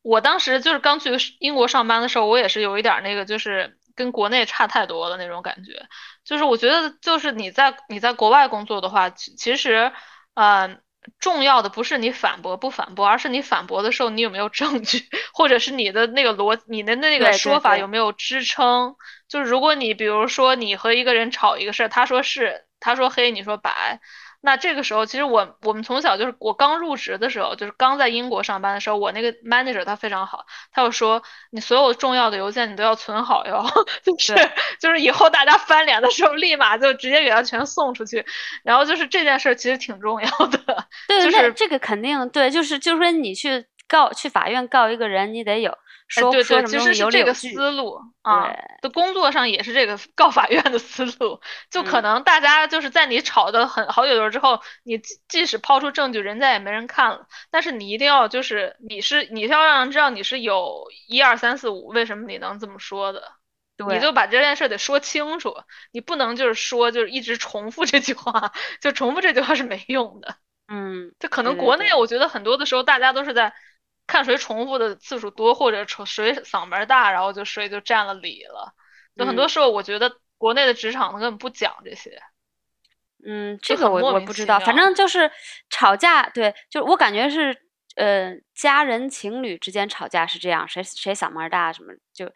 我当时就是刚去英国上班的时候，我也是有一点那个，就是跟国内差太多的那种感觉。就是我觉得，就是你在你在国外工作的话，其实，嗯。重要的不是你反驳不反驳，而是你反驳的时候你有没有证据，或者是你的那个逻你的那个说法有没有支撑。就是如果你比如说你和一个人吵一个事儿，他说是，他说黑，你说白。那这个时候，其实我我们从小就是我刚入职的时候，就是刚在英国上班的时候，我那个 manager 他非常好，他就说你所有重要的邮件你都要存好哟，<laughs> 就是就是以后大家翻脸的时候，立马就直接给他全送出去。然后就是这件事其实挺重要的，对，就是这个肯定对，就是就是说你去告去法院告一个人，你得有。哎，对对，其实是这个思路。啊，的工作上也是这个 <laughs> 告法院的思路，就可能大家就是在你吵的很好久之后，你即使抛出证据，人家也没人看了，但是你一定要就是你是你是要让人知道你是有一二三四五，为什么你能这么说的，你就把这件事得说清楚，你不能就是说就是一直重复这句话，就重复这句话是没用的，嗯，就可能国内我觉得很多的时候大家都是在。看谁重复的次数多，或者谁嗓门大，然后就谁就占了理了。就很多时候，我觉得国内的职场根本不讲这些。嗯，这个我我不知道，反正就是吵架，对，就我感觉是，呃，家人情侣之间吵架是这样，谁谁嗓门大什么就，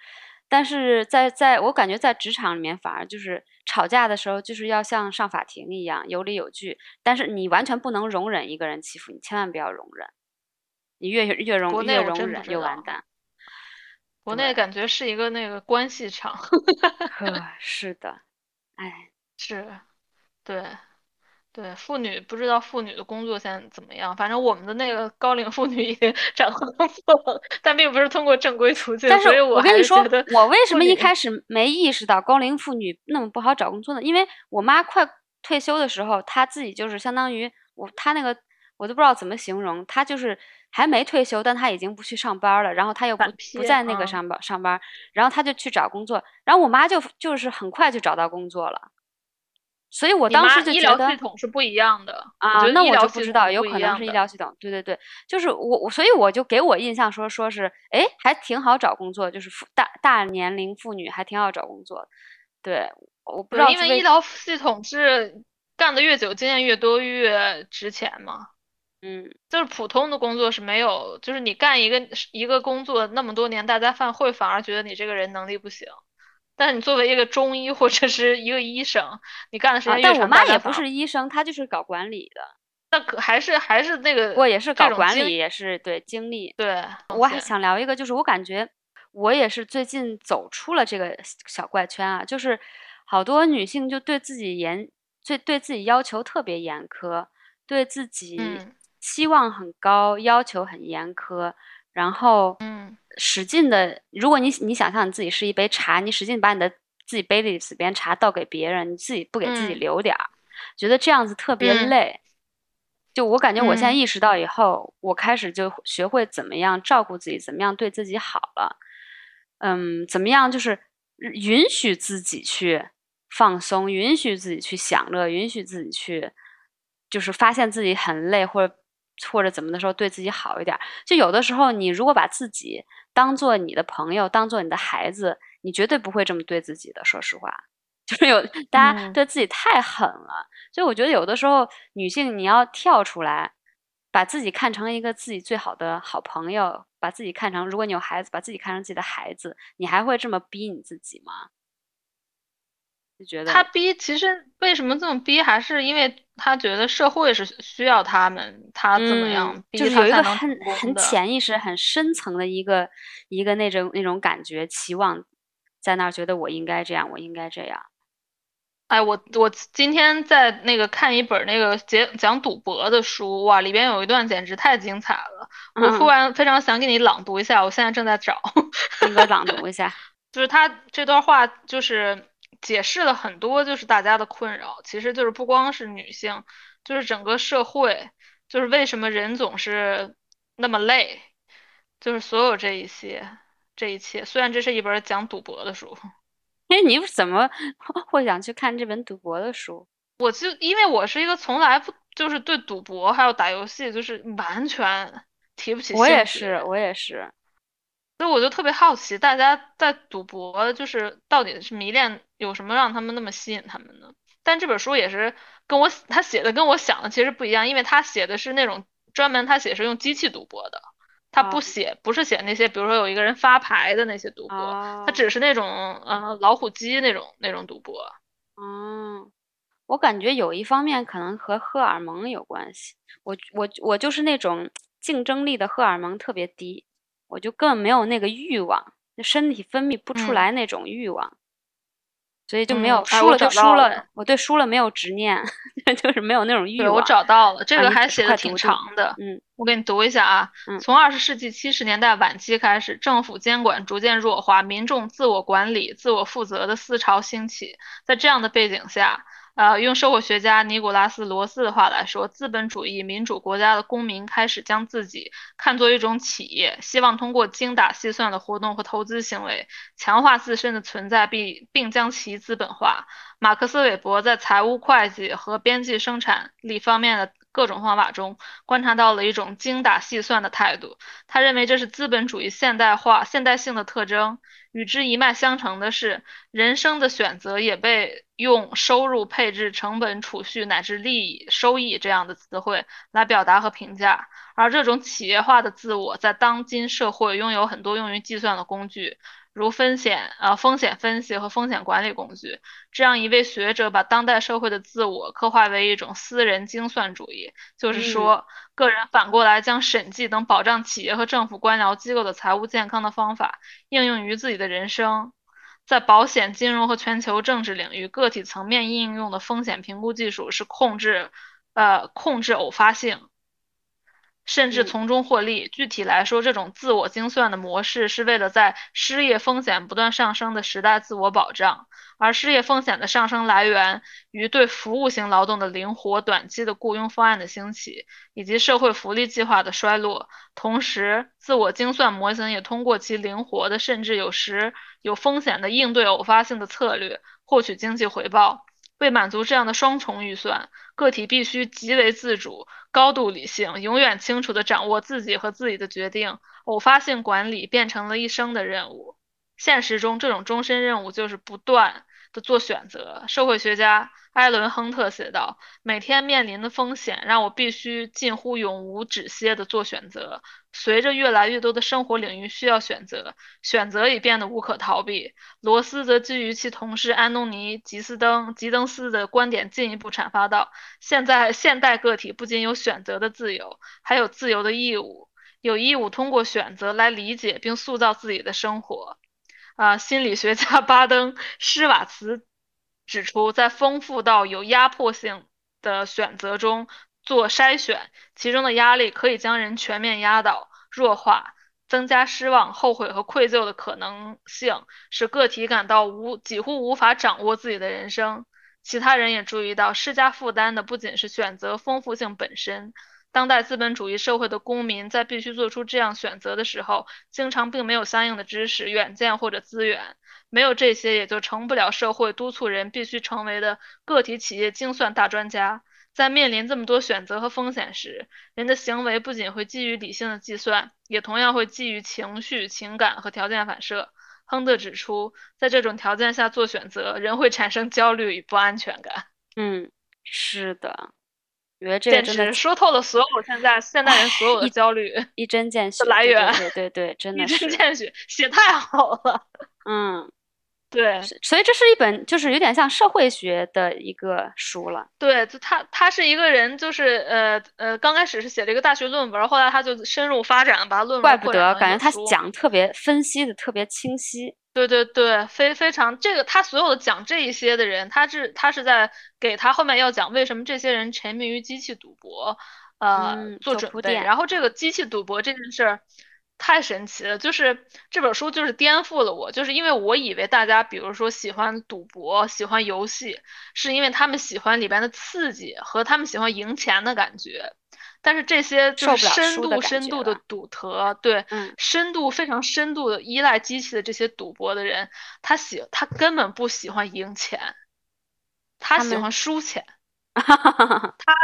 但是在在我感觉在职场里面，反而就是吵架的时候，就是要像上法庭一样有理有据，但是你完全不能容忍一个人欺负你，千万不要容忍。你越越容越容忍就完蛋。国内感觉是一个那个关系场。<laughs> <laughs> 是的，哎，是，对，对，妇女不知道妇女的工作现在怎么样，反正我们的那个高龄妇女已经找到工作了，但并不是通过正规途径。但是我跟你说，我为什么一开始没意识到高龄妇女那么不好找工作呢？因为我妈快退休的时候，她自己就是相当于我，她那个我都不知道怎么形容，她就是。还没退休，但他已经不去上班了。然后他又不不在那个上班上班，然后他就去找工作。然后我妈就就是很快就找到工作了。所以我当时就觉得医疗系统是不一样的啊。那我就不知道，有可能是医疗系统。对对对，就是我，所以我就给我印象说说是，哎，还挺好找工作，就是大大年龄妇女还挺好找工作。对，我不知道因为医疗系统是干的越久，经验越多，越值钱嘛。嗯，就是普通的工作是没有，就是你干一个一个工作那么多年，大家反会反而觉得你这个人能力不行。但是你作为一个中医或者是一个医生，你干的时间越长，但我妈也不是医生，她就是搞管理的。那可还是还是那个，我也是搞管理，也是对经历。对，我还想聊一个，就是我感觉我也是最近走出了这个小怪圈啊，就是好多女性就对自己严，最对自己要求特别严苛，对自己。期望很高，要求很严苛，然后，嗯，使劲的。如果你你想象你自己是一杯茶，你使劲把你的自己杯里里边茶倒给别人，你自己不给自己留点儿，觉得这样子特别累。就我感觉，我现在意识到以后，我开始就学会怎么样照顾自己，怎么样对自己好了。嗯，怎么样就是允许自己去放松，允许自己去享乐，允许自己去，就是发现自己很累或者。或者怎么的时候对自己好一点，就有的时候你如果把自己当做你的朋友，当做你的孩子，你绝对不会这么对自己的。说实话，<laughs> 就是有大家对自己太狠了。所以我觉得有的时候女性你要跳出来，把自己看成一个自己最好的好朋友，把自己看成如果你有孩子，把自己看成自己的孩子，你还会这么逼你自己吗？就觉得他逼，其实为什么这么逼，还是因为他觉得社会是需要他们，他怎么样逼就是有一个很很很潜意识、很深层的一个一个那种那种感觉，期望在那儿，觉得我应该这样，我应该这样。哎，我我今天在那个看一本那个讲讲赌博的书，哇，里边有一段简直太精彩了，我突然非常想给你朗读一下，我现在正在找，你给我朗读一下，<laughs> 就是他这段话就是。解释了很多，就是大家的困扰，其实就是不光是女性，就是整个社会，就是为什么人总是那么累，就是所有这一些，这一切。虽然这是一本讲赌博的书，<laughs> 哎，你怎么 <laughs> 会想去看这本赌博的书？我就因为我是一个从来不就是对赌博还有打游戏就是完全提不起兴趣。我也是，我也是。所以我就特别好奇，大家在赌博，就是到底是迷恋有什么让他们那么吸引他们呢？但这本书也是跟我他写的跟我想的其实不一样，因为他写的是那种专门他写是用机器赌博的，他不写不是写那些比如说有一个人发牌的那些赌博，他只是那种呃老虎机那种那种赌博。嗯，我感觉有一方面可能和荷尔蒙有关系，我我我就是那种竞争力的荷尔蒙特别低。我就根本没有那个欲望，那身体分泌不出来那种欲望，所以就没有输了就输了。我对输了没有执念，<laughs> 就是没有那种欲望。我找到了，这个还写的挺长的。嗯，我给你读一下啊。从二十世纪七十年代晚期开始，政府监管逐渐弱化，民众自我管理、自我负责的思潮兴起。在这样的背景下。呃，用社会学家尼古拉斯·罗斯的话来说，资本主义民主国家的公民开始将自己看作一种企业，希望通过精打细算的活动和投资行为，强化自身的存在，并并将其资本化。马克思韦伯在财务会计和边际生产力方面的各种方法中，观察到了一种精打细算的态度。他认为这是资本主义现代化现代性的特征。与之一脉相承的是，人生的选择也被用收入、配置、成本、储蓄乃至利益、收益这样的词汇来表达和评价。而这种企业化的自我，在当今社会拥有很多用于计算的工具。如风险呃风险分析和风险管理工具，这样一位学者把当代社会的自我刻画为一种私人精算主义，就是说，个人反过来将审计等保障企业和政府官僚机构的财务健康的方法应用于自己的人生。在保险、金融和全球政治领域，个体层面应用的风险评估技术是控制呃控制偶发性。甚至从中获利。具体来说，这种自我精算的模式是为了在失业风险不断上升的时代自我保障，而失业风险的上升来源于对服务型劳动的灵活、短期的雇佣方案的兴起，以及社会福利计划的衰落。同时，自我精算模型也通过其灵活的，甚至有时有风险的应对偶发性的策略，获取经济回报。为满足这样的双重预算，个体必须极为自主、高度理性，永远清楚地掌握自己和自己的决定。偶发性管理变成了一生的任务。现实中，这种终身任务就是不断。的做选择，社会学家艾伦·亨特写道：“每天面临的风险让我必须近乎永无止歇地做选择。随着越来越多的生活领域需要选择，选择已变得无可逃避。”罗斯则基于其同事安东尼·吉斯登吉登斯的观点进一步阐发道：“现在现代个体不仅有选择的自由，还有自由的义务，有义务通过选择来理解并塑造自己的生活。”啊，心理学家巴登·施瓦茨指出，在丰富到有压迫性的选择中做筛选，其中的压力可以将人全面压倒、弱化，增加失望、后悔和愧疚的可能性，使个体感到无几乎无法掌握自己的人生。其他人也注意到，施加负担的不仅是选择丰富性本身。当代资本主义社会的公民在必须做出这样选择的时候，经常并没有相应的知识、远见或者资源。没有这些，也就成不了社会督促人必须成为的个体企业精算大专家。在面临这么多选择和风险时，人的行为不仅会基于理性的计算，也同样会基于情绪、情感和条件反射。亨特指出，在这种条件下做选择，人会产生焦虑与不安全感。嗯，是的，我觉得这个真的说透了所有现在现代人所有的焦虑，一针见血的来源。对对对，真的一针见血，写太好了。嗯。对，所以这是一本就是有点像社会学的一个书了。对，就他他是一个人，就是呃呃，刚开始是写了一个大学论文，后来他就深入发展，把论文怪不得感觉他讲特别分析的特别清晰。对对对，非非常这个他所有的讲这一些的人，他是他是在给他后面要讲为什么这些人沉迷于机器赌博，呃，做准备。然后这个机器赌博这件事儿。太神奇了，就是这本书就是颠覆了我，就是因为我以为大家比如说喜欢赌博、喜欢游戏，是因为他们喜欢里边的刺激和他们喜欢赢钱的感觉，但是这些就是深度深度的赌徒，对，深度非常深度的依赖机器的这些赌博的人，他喜他根本不喜欢赢钱，他喜欢输钱，<laughs> 他。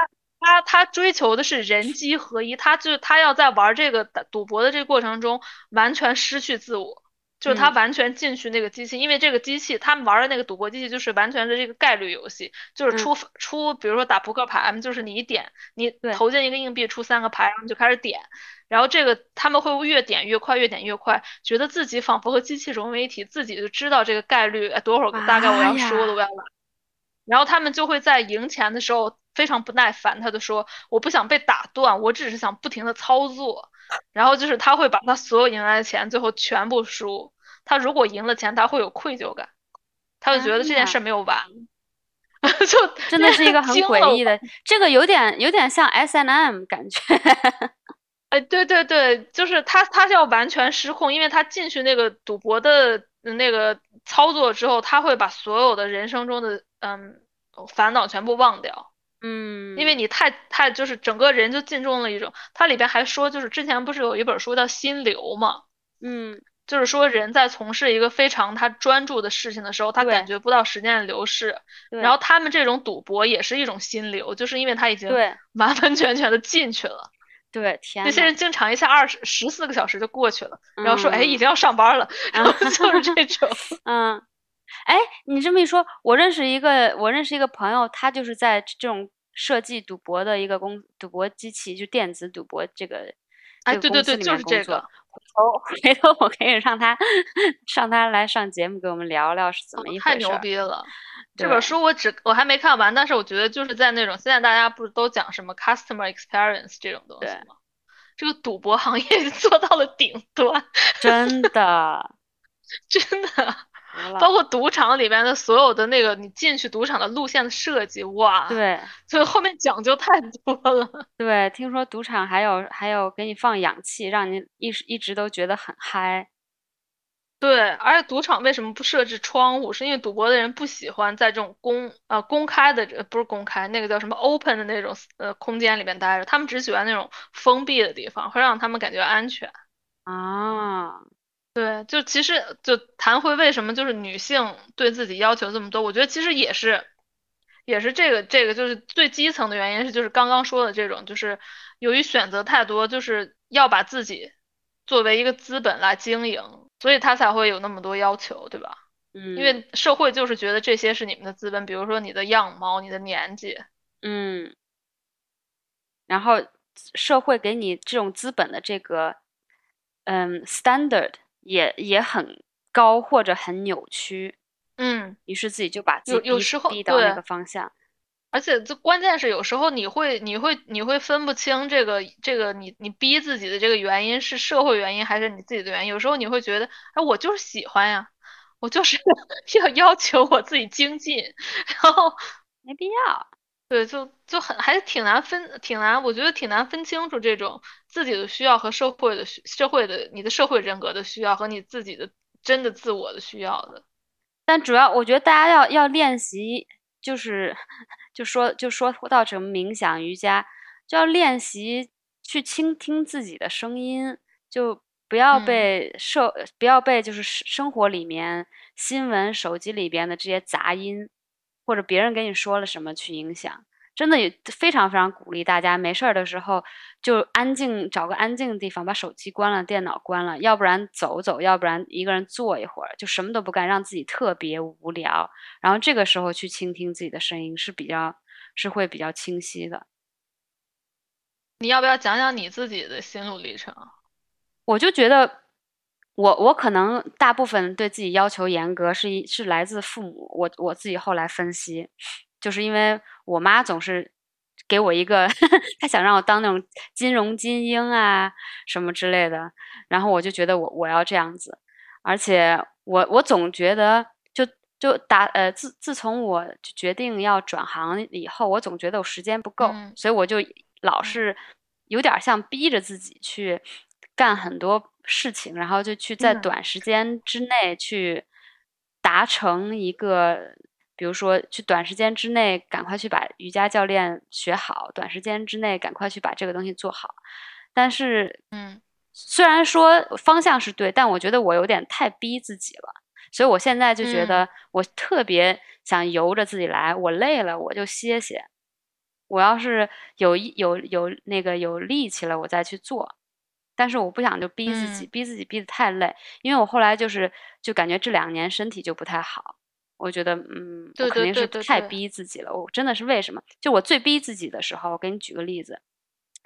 他他追求的是人机合一，他就他要在玩这个赌博的这个过程中完全失去自我，就是他完全进去那个机器，因为这个机器他们玩的那个赌博机器就是完全的这个概率游戏，就是出出，比如说打扑克牌，就是你一点，你投进一个硬币出三个牌，然后就开始点，然后这个他们会越点越快，越点越快，觉得自己仿佛和机器融为一体，自己就知道这个概率多会儿大概我要输了我要来，然后他们就会在赢钱的时候。非常不耐烦，他就说：“我不想被打断，我只是想不停的操作。”然后就是他会把他所有赢来的钱最后全部输。他如果赢了钱，他会有愧疚感，他就觉得这件事没有完，<laughs> 就真的是一个很诡异的。这个有点有点像 S N M 感觉。<laughs> 哎，对对对，就是他他要完全失控，因为他进去那个赌博的那个操作之后，他会把所有的人生中的嗯烦恼全部忘掉。嗯，因为你太太就是整个人就进入了一种，它里边还说，就是之前不是有一本书叫《心流》嘛，嗯，就是说人在从事一个非常他专注的事情的时候，他感觉不到时间的流逝，然后他们这种赌博也是一种心流，就是因为他已经 <laughs> 完完全全的进去了，对，天，那些人经常一下二十十四个小时就过去了，然后说，哎，已经要上班了，然后 <laughs> 就是这种，嗯。哎，你这么一说，我认识一个，我认识一个朋友，他就是在这种设计赌博的一个公赌博机器，就电子赌博这个哎，对对对，就是这个。回头 <laughs> 回头我可以让他上他来上节目，给我们聊聊是怎么一回事。太牛逼了！这本书我只我还没看完，但是我觉得就是在那种现在大家不是都讲什么 customer experience 这种东西吗？这个赌博行业 <laughs> 做到了顶端，真的，<laughs> 真的。包括赌场里边的所有的那个，你进去赌场的路线的设计，哇，对，就后面讲究太多了。<laughs> 对，听说赌场还有还有给你放氧气，让你一一直都觉得很嗨。对，而且赌场为什么不设置窗户？是因为赌博的人不喜欢在这种公呃公开的，不是公开，那个叫什么 open 的那种呃空间里面待着，他们只喜欢那种封闭的地方，会让他们感觉安全。啊。对，就其实就谈回为什么就是女性对自己要求这么多，我觉得其实也是，也是这个这个就是最基层的原因是就是刚刚说的这种，就是由于选择太多，就是要把自己作为一个资本来经营，所以他才会有那么多要求，对吧？嗯，因为社会就是觉得这些是你们的资本，比如说你的样貌、你的年纪，嗯，然后社会给你这种资本的这个嗯 standard。也也很高或者很扭曲，嗯，于是自己就把自己有时候逼到那个方向，而且这关键是有时候你会你会你会分不清这个这个你你逼自己的这个原因是社会原因还是你自己的原因，有时候你会觉得哎我就是喜欢呀，我就是 <laughs> 要要求我自己精进，然后没必要。对，就就很还是挺难分，挺难，我觉得挺难分清楚这种自己的需要和社会的社会的你的社会人格的需要和你自己的真的自我的需要的。但主要我觉得大家要要练习，就是就说就说到什么冥想瑜伽，就要练习去倾听自己的声音，就不要被社不要被就是生活里面新闻手机里边的这些杂音。或者别人跟你说了什么去影响，真的也非常非常鼓励大家，没事儿的时候就安静，找个安静的地方，把手机关了，电脑关了，要不然走走，要不然一个人坐一会儿，就什么都不干，让自己特别无聊。然后这个时候去倾听自己的声音是比较是会比较清晰的。你要不要讲讲你自己的心路历程？我就觉得，我我可能大部分对自己要求严格，是一是来自父母。我我自己后来分析。就是因为我妈总是给我一个，<laughs> 她想让我当那种金融精英啊什么之类的，然后我就觉得我我要这样子，而且我我总觉得就就打呃自自从我决定要转行以后，我总觉得我时间不够，所以我就老是有点像逼着自己去干很多事情，然后就去在短时间之内去达成一个。比如说，去短时间之内赶快去把瑜伽教练学好，短时间之内赶快去把这个东西做好。但是，嗯，虽然说方向是对，但我觉得我有点太逼自己了。所以我现在就觉得，我特别想由着自己来。我累了，我就歇歇。我要是有有有那个有力气了，我再去做。但是我不想就逼自己，逼自己逼得太累。因为我后来就是就感觉这两年身体就不太好。我觉得，嗯，我肯定是太逼自己了。我真的是为什么？就我最逼自己的时候，我给你举个例子，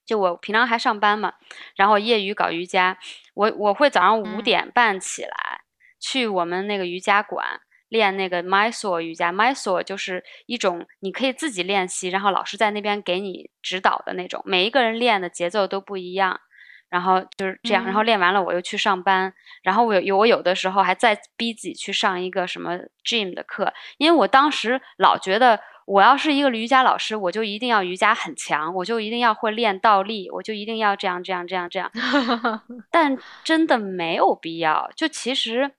就我平常还上班嘛，然后业余搞瑜伽，我我会早上五点半起来，去我们那个瑜伽馆练那个 Mysore 瑜伽。Mysore 就是一种你可以自己练习，然后老师在那边给你指导的那种，每一个人练的节奏都不一样。然后就是这样，然后练完了我又去上班，然后我有我有的时候还在逼自己去上一个什么 gym 的课，因为我当时老觉得我要是一个瑜伽老师，我就一定要瑜伽很强，我就一定要会练倒立，我就一定要这样这样这样这样，<laughs> 但真的没有必要。就其实，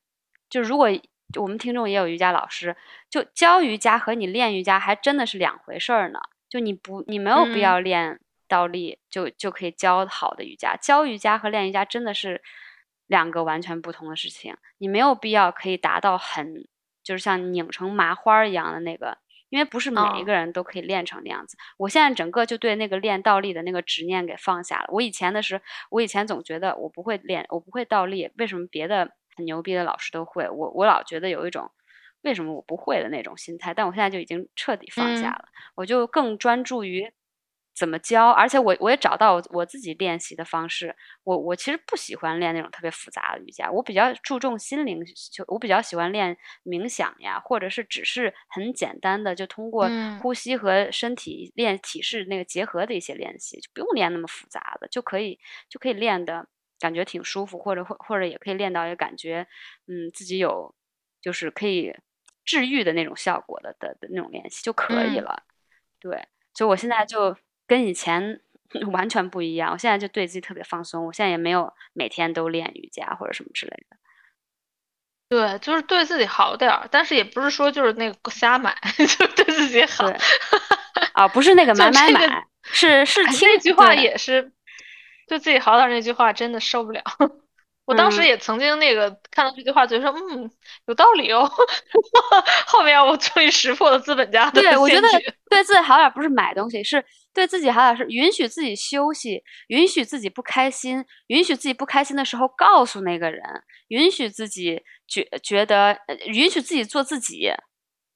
就如果我们听众也有瑜伽老师，就教瑜伽和你练瑜伽还真的是两回事儿呢。就你不，你没有必要练。倒立就就可以教好的瑜伽，教瑜伽和练瑜伽真的是两个完全不同的事情。你没有必要可以达到很就是像拧成麻花一样的那个，因为不是每一个人都可以练成那样子。我现在整个就对那个练倒立的那个执念给放下了。我以前的是，我以前总觉得我不会练，我不会倒立，为什么别的很牛逼的老师都会？我我老觉得有一种为什么我不会的那种心态。但我现在就已经彻底放下了，我就更专注于。怎么教？而且我我也找到我自己练习的方式。我我其实不喜欢练那种特别复杂的瑜伽，我比较注重心灵，就我比较喜欢练冥想呀，或者是只是很简单的，就通过呼吸和身体练体式那个结合的一些练习，就不用练那么复杂的，就可以就可以练的感觉挺舒服，或者或或者也可以练到也感觉嗯自己有就是可以治愈的那种效果的的的那种练习就可以了。对，所以我现在就。跟以前 <laughs> 完全不一样，我现在就对自己特别放松。我现在也没有每天都练瑜伽或者什么之类的。对，就是对自己好点儿，但是也不是说就是那个瞎买，<laughs> 就对自己好。<laughs> 啊，不是那个买买买，是是听那句话也是对自己好点儿那句话，真的受不了。我当时也曾经那个看到这句话，觉得说嗯有道理哦。<laughs> 后面我终于识破了资本家的对，我觉得对自己好点不是买东西，是对自己好点是允许自己休息，允许自己不开心，允许自己不开心的时候告诉那个人，允许自己觉觉得，允许自己做自己。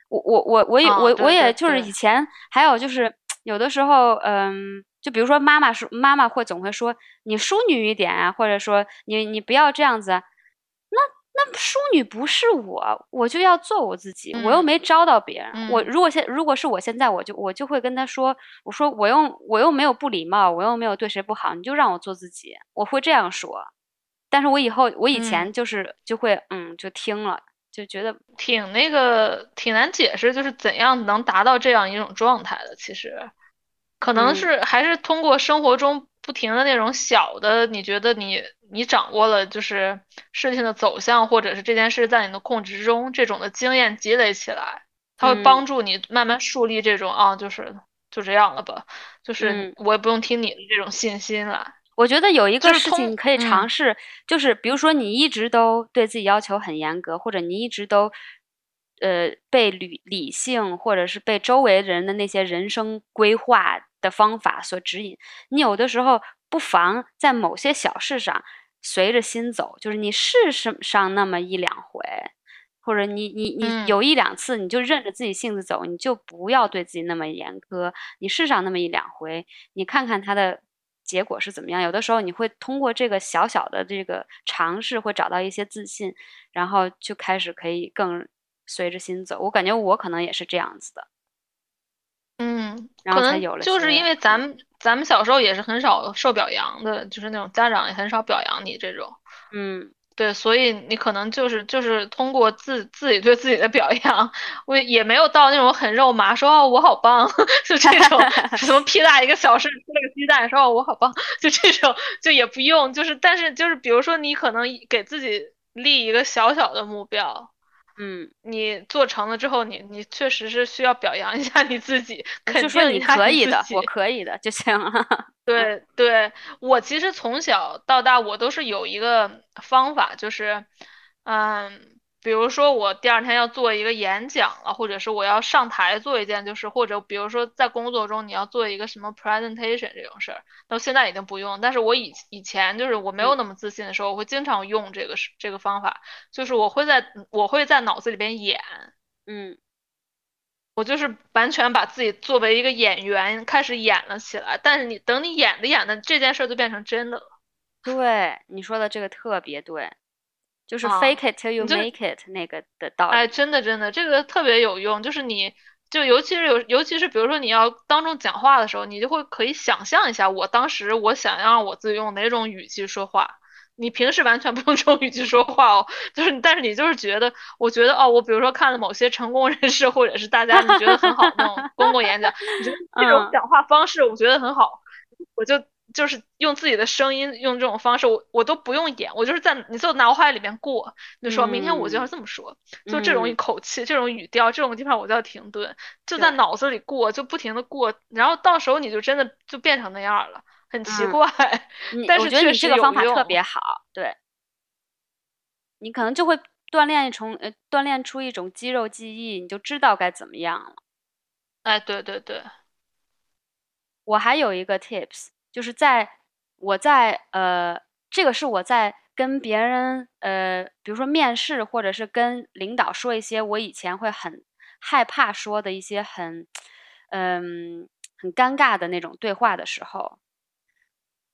我我我我也我我也就是以前还有就是有的时候嗯。就比如说，妈妈说，妈妈会总会说你淑女一点啊，或者说你你不要这样子。那那淑女不是我，我就要做我自己，我又没招到别人。我如果现如果是我现在，我就我就会跟他说，我说我又我又没有不礼貌，我又没有对谁不好，你就让我做自己，我会这样说。但是我以后我以前就是就会嗯就听了，就觉得挺那个挺难解释，就是怎样能达到这样一种状态的，其实。可能是还是通过生活中不停的那种小的，你觉得你你掌握了就是事情的走向，或者是这件事在你的控制之中，这种的经验积累起来，它会帮助你慢慢树立这种啊，就是就这样了吧，就是我也不用听你的这种信心了。我觉得有一个事情可以尝试，就是比如说你一直都对自己要求很严格，或者你一直都。呃被理理性或者是被周围人的那些人生规划的方法所指引，你有的时候不妨在某些小事上随着心走，就是你试试上那么一两回。或者你你你有一两次，你就任着自己性子走，你就不要对自己那么严苛。你试上那么一两回，你看看它的结果是怎么样。有的时候你会通过这个小小的这个尝试，会找到一些自信，然后就开始可以更随着心走。我感觉我可能也是这样子的。嗯，然后才有了。就是因为咱们咱们小时候也是很少受表扬的，就是那种家长也很少表扬你这种。嗯。对，所以你可能就是就是通过自自己对自己的表扬，我也没有到那种很肉麻，说哦我好棒，<laughs> 就这种 <laughs> 什么屁大一个小事吃了个鸡蛋，说哦我好棒，<laughs> 就这种就也不用，就是但是就是比如说你可能给自己立一个小小的目标。嗯，你做成了之后，你你确实是需要表扬一下你自己，就说你可以的，我可以的就行了。<laughs> 对对，我其实从小到大我都是有一个方法，就是，嗯。比如说我第二天要做一个演讲了，或者是我要上台做一件，就是或者比如说在工作中你要做一个什么 presentation 这种事儿，那现在已经不用。但是我以以前就是我没有那么自信的时候，我会经常用这个这个方法，就是我会在我会在脑子里边演，嗯，我就是完全把自己作为一个演员开始演了起来。但是你等你演的演的这件事就变成真的了。对，你说的这个特别对。就是 fake it till you make it 那个的道理。哎，真的真的，这个特别有用。就是你，就尤其是有，尤其是比如说你要当众讲话的时候，你就会可以想象一下，我当时我想让我自己用哪种语气说话。你平时完全 <laughs> 不用这种语气说话哦，就是但是你就是觉得，我觉得哦，我比如说看了某些成功人士或者是大家你觉得很好那种公共演讲，你觉得这种讲话方式我觉得很好，我就。就是用自己的声音，用这种方式，我我都不用演，我就是在你就脑海里面过，你说明天我就要这么说，就这种口气、这种语调、这种地方我就要停顿，就在脑子里过，就不停的过，然后到时候你就真的就变成那样了，很奇怪。但是我觉得你这个方法特别好，对，你可能就会锻炼一种呃锻炼出一种肌肉记忆，你就知道该怎么样了。哎，对对对，我还有一个 tips。就是在我在呃，这个是我在跟别人呃，比如说面试或者是跟领导说一些我以前会很害怕说的一些很嗯很尴尬的那种对话的时候，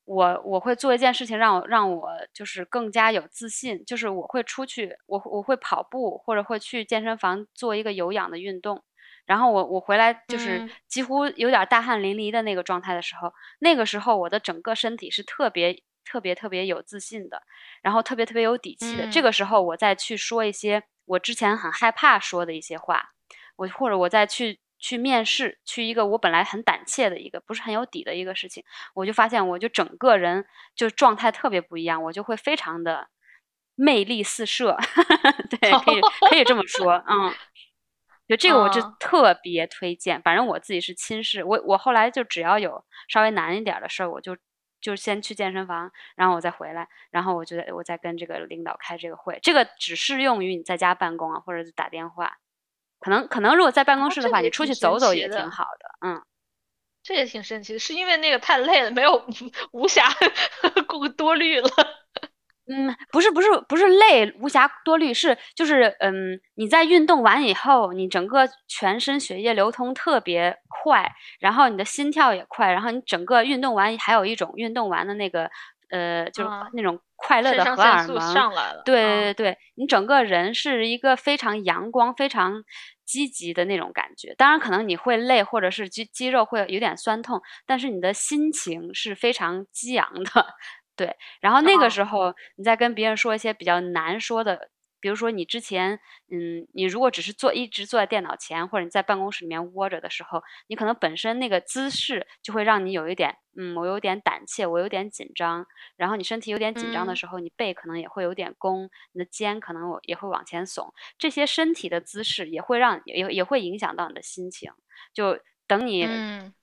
我我会做一件事情让我让我就是更加有自信，就是我会出去，我我会跑步或者会去健身房做一个有氧的运动。然后我我回来就是几乎有点大汗淋漓的那个状态的时候，那个时候我的整个身体是特别特别特别有自信的，然后特别特别有底气的。这个时候我再去说一些我之前很害怕说的一些话，我或者我再去去面试，去一个我本来很胆怯的一个不是很有底的一个事情，我就发现我就整个人就状态特别不一样，我就会非常的魅力四射，<laughs> 对，可以 <laughs> 可以这么说，嗯。就这个，我就特别推荐。反正我自己是亲试，我我后来就只要有稍微难一点的事儿，我就就先去健身房，然后我再回来，然后我觉得我再跟这个领导开这个会。这个只适用于你在家办公啊，或者是打电话。可能可能如果在办公室的话，你出去走走也挺好的。嗯，这也挺神奇的，是因为那个太累了，没有 <laughs> 无暇 <laughs> 顾多虑了。嗯，不是不是不是累，无暇多虑，是就是嗯，你在运动完以后，你整个全身血液流通特别快，然后你的心跳也快，然后你整个运动完还有一种运动完的那个呃，就是那种快乐的荷尔蒙上来了，对对对，你整个人是一个非常阳光、非常积极的那种感觉。当然，可能你会累，或者是肌肌肉会有点酸痛，但是你的心情是非常激昂的。对，然后那个时候你再跟别人说一些比较难说的，比如说你之前，嗯，你如果只是坐一直坐在电脑前，或者你在办公室里面窝着的时候，你可能本身那个姿势就会让你有一点，嗯，我有点胆怯，我有点紧张，然后你身体有点紧张的时候，你背可能也会有点弓，你的肩可能也会往前耸，这些身体的姿势也会让也也会影响到你的心情。就等你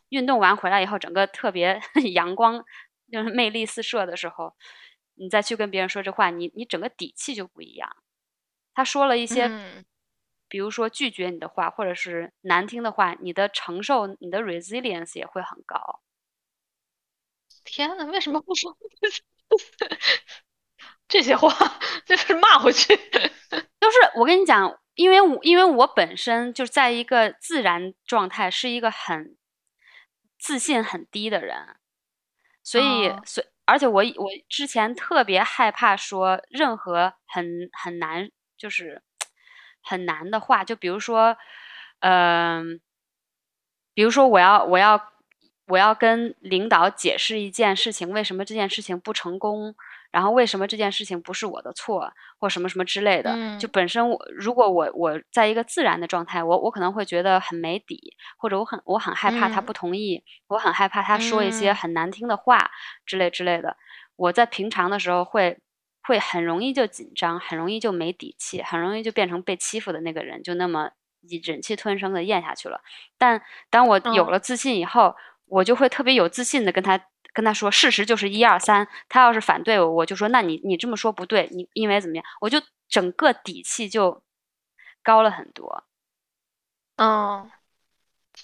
运动完回来以后，整个特别 <laughs> 阳光。就是魅力四射的时候，你再去跟别人说这话，你你整个底气就不一样。他说了一些，比如说拒绝你的话，或者是难听的话，你的承受、你的 resilience 也会很高。天呐，为什么不说 <laughs> 这些话？就是骂回去。就是我跟你讲，因为我因为我本身就在一个自然状态，是一个很自信很低的人，所以所而且我我之前特别害怕说任何很很难就是很难的话，就比如说，嗯，比如说我要我要。我要跟领导解释一件事情，为什么这件事情不成功，然后为什么这件事情不是我的错，或什么什么之类的。就本身我如果我我在一个自然的状态，我我可能会觉得很没底，或者我很我很害怕他不同意，我很害怕他说一些很难听的话之类之类的。我在平常的时候会会很容易就紧张，很容易就没底气，很容易就变成被欺负的那个人，就那么忍气吞声的咽下去了。但当我有了自信以后。我就会特别有自信的跟他跟他说，事实就是一二三。他要是反对我，我就说，那你你这么说不对，你因为怎么样？我就整个底气就高了很多。嗯，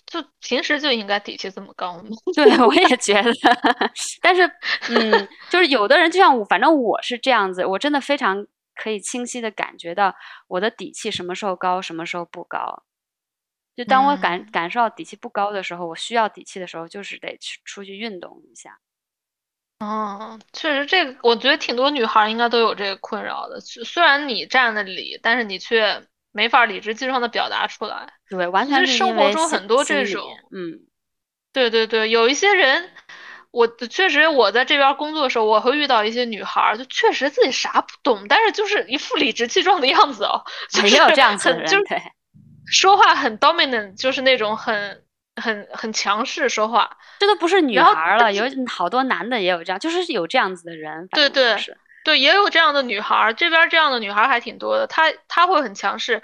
就平时就应该底气这么高吗？<laughs> 对，我也觉得。<laughs> 但是，嗯，就是有的人就像我，反正我是这样子，我真的非常可以清晰的感觉到我的底气什么时候高，什么时候不高。就当我感感受到底气不高的时候，我需要底气的时候，就是得去出去运动一下。哦，确实，这个我觉得挺多女孩应该都有这个困扰的。虽然你站的理，但是你却没法理直气壮的表达出来。对，完全是生活中很多这种，嗯，对对对，有一些人，我确实我在这边工作的时候，我会遇到一些女孩，就确实自己啥不懂，但是就是一副理直气壮的样子哦，<laughs> 没有这样子的人，对。说话很 dominant，就是那种很很很强势说话，这都不是女孩了，有好多男的也有这样，就是有这样子的人。对对对，也有这样的女孩，这边这样的女孩还挺多的。她她会很强势，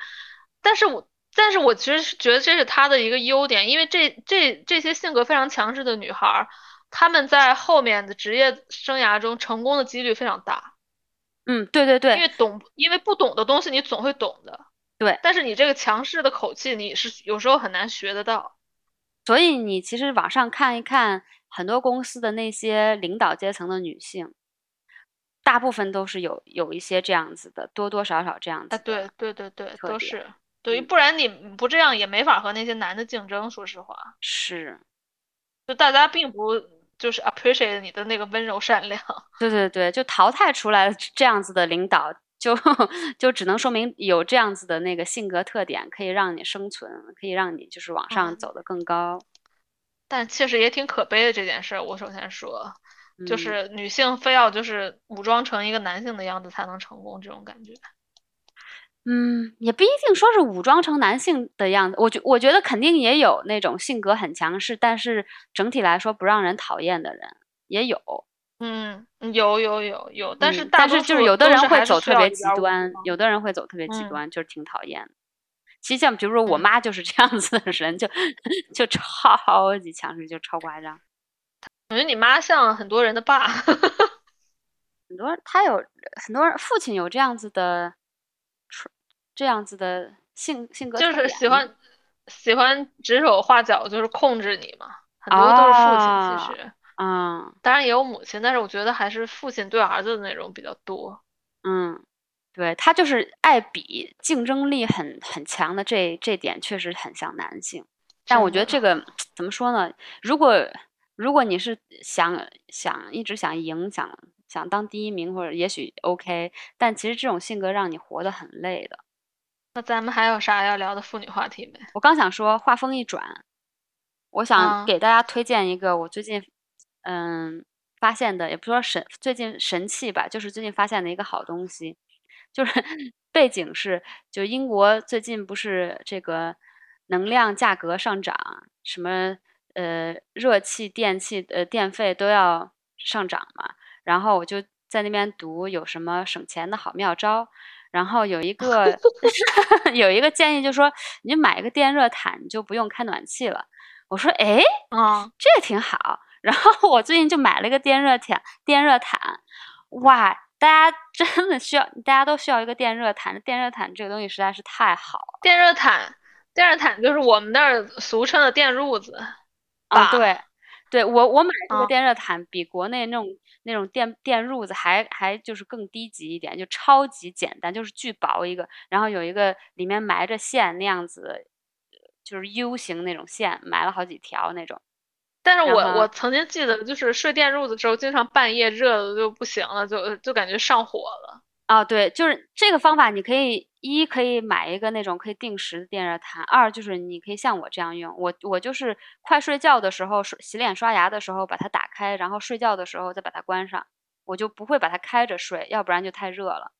但是我但是我其实是觉得这是她的一个优点，因为这这这些性格非常强势的女孩，她们在后面的职业生涯中成功的几率非常大。嗯，对对对，因为懂，因为不懂的东西你总会懂的。对，但是你这个强势的口气，你是有时候很难学得到。所以你其实网上看一看，很多公司的那些领导阶层的女性，大部分都是有有一些这样子的，多多少少这样子。对对对对，都是对，不然你不这样也没法和那些男的竞争。说实话，是，就大家并不就是 appreciate 你的那个温柔善良。对对对，就淘汰出来这样子的领导。就 <laughs> 就只能说明有这样子的那个性格特点，可以让你生存，可以让你就是往上走得更高。但确实也挺可悲的这件事。我首先说，就是女性非要就是武装成一个男性的样子才能成功，这种感觉。嗯，也不一定说是武装成男性的样子。我觉我觉得肯定也有那种性格很强势，但是整体来说不让人讨厌的人也有。嗯，有有有有，但是但是就是有的人会走特别极端，有的人会走特别极端，就是挺讨厌的。其实像比如说我妈就是这样子的人，就就超级强势，就超夸张。我觉得你妈像很多人的爸，很多他有很多人父亲有这样子的，这样子的性性格，就是喜欢喜欢指手画脚，就是控制你嘛。很多都是父亲，其实。嗯，当然也有母亲，但是我觉得还是父亲对儿子的那种比较多。嗯，对他就是爱比，竞争力很很强的这这点确实很像男性。但我觉得这个怎么说呢？如果如果你是想想一直想赢，想想当第一名，或者也许 OK，但其实这种性格让你活得很累的。那咱们还有啥要聊的妇女话题没？我刚想说，话锋一转，我想给大家推荐一个我最近。嗯，发现的也不说神，最近神器吧，就是最近发现的一个好东西，就是 <laughs> 背景是，就英国最近不是这个能量价格上涨，什么呃热气、电器呃电费都要上涨嘛，然后我就在那边读有什么省钱的好妙招，然后有一个 <laughs> <laughs> 有一个建议就说，你买一个电热毯，你就不用开暖气了。我说，哎，啊，这挺好。然后 <laughs> 我最近就买了一个电热毯，电热毯，哇！大大家真的需要，大家都需要一个电热毯。电热毯这个东西实在是太好了。电热毯，电热毯就是我们那儿俗称的电褥子。啊，对，对我我买这个电热毯比国内那种那种电电褥子还还就是更低级一点，就超级简单，就是巨薄一个，然后有一个里面埋着线那样子，就是 U 型那种线，埋了好几条那种。但是我我曾经记得，就是睡电褥子的时候，经常半夜热的就不行了，就就感觉上火了。啊，对，就是这个方法，你可以一可以买一个那种可以定时的电热毯，二就是你可以像我这样用，我我就是快睡觉的时候，洗脸刷牙的时候把它打开，然后睡觉的时候再把它关上，我就不会把它开着睡，要不然就太热了。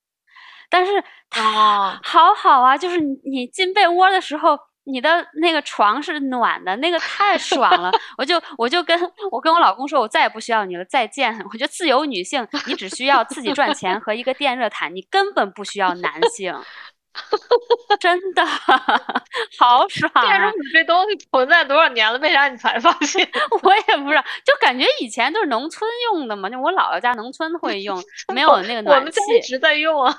但是它好好啊，就是你进被窝的时候。你的那个床是暖的，那个太爽了，我就我就跟我跟我老公说，我再也不需要你了，再见。<laughs> 我觉得自由女性，你只需要自己赚钱和一个电热毯，你根本不需要男性。<laughs> 真的 <laughs> 好 <laughs> 爽！电褥子这东西存在多少年了？为啥你才发现？我也不知道，就感觉以前都是农村用的嘛，就我姥姥家农村会用，没有那个暖气。我们家一直在用啊。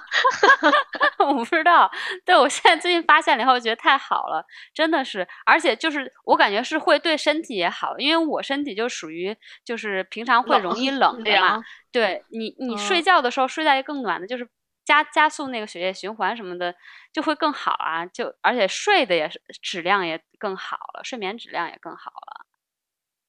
我不知道，对我现在最近发现了以后，觉得太好了，真的是，而且就是我感觉是会对身体也好，因为我身体就属于就是平常会容易冷的嘛。对你，你睡觉的时候睡在更暖的，就是。加加速那个血液循环什么的就会更好啊，就而且睡的也是质量也更好了，睡眠质量也更好了。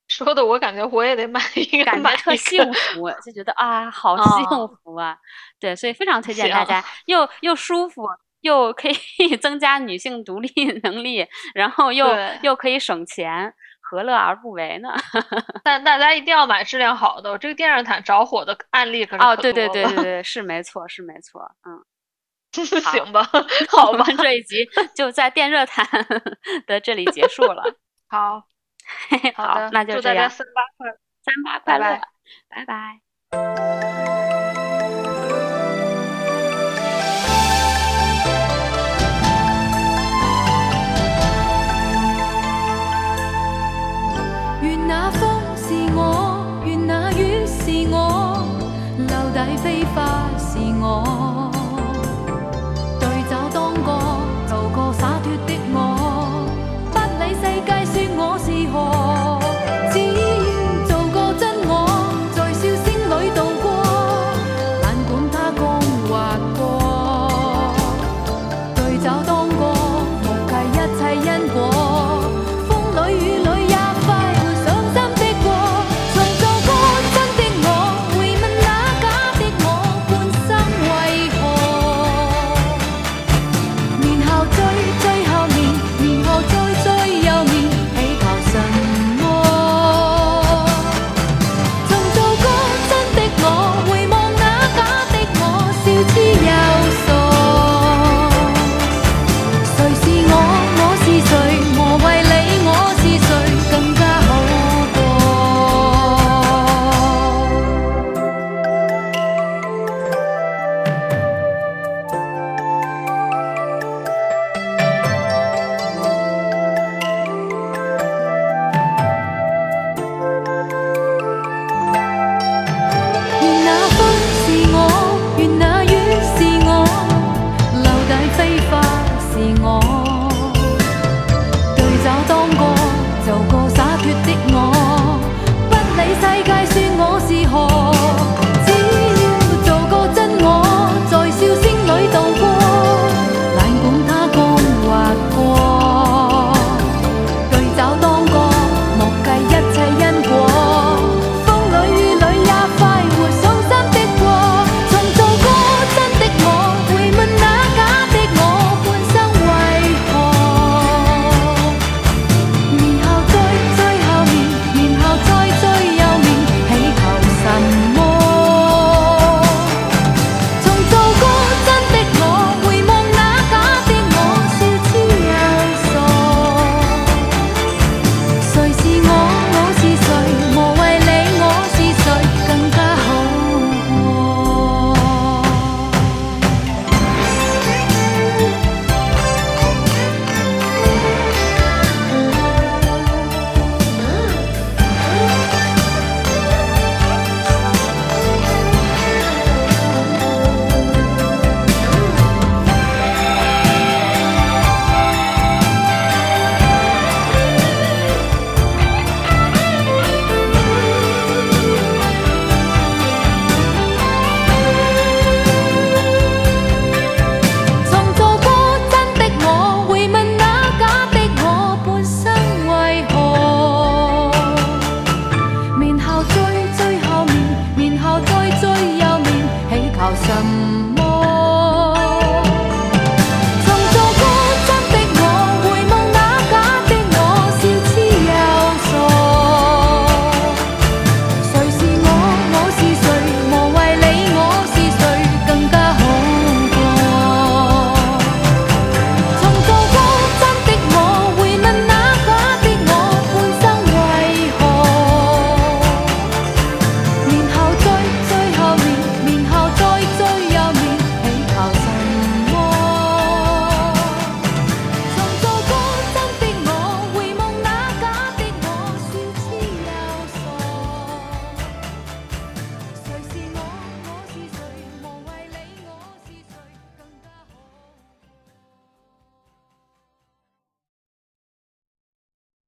说的我感觉我也得买一个，感觉特幸福，就觉得啊，好 <laughs> 幸福啊！对，所以非常推荐大家，又又舒服，又可以 <laughs> 增加女性独立 <laughs> 能力，然后又又可以省钱。何乐而不为呢？<laughs> 但大家一定要买质量好的。这个电热毯着火的案例可是哦，对对对对对，<laughs> 是没错，是没错。嗯，<laughs> 行吧，好吧，这一集就在电热毯的这里结束了。好，好的，那就这样。三八快，三八快乐，拜拜。飞不是我，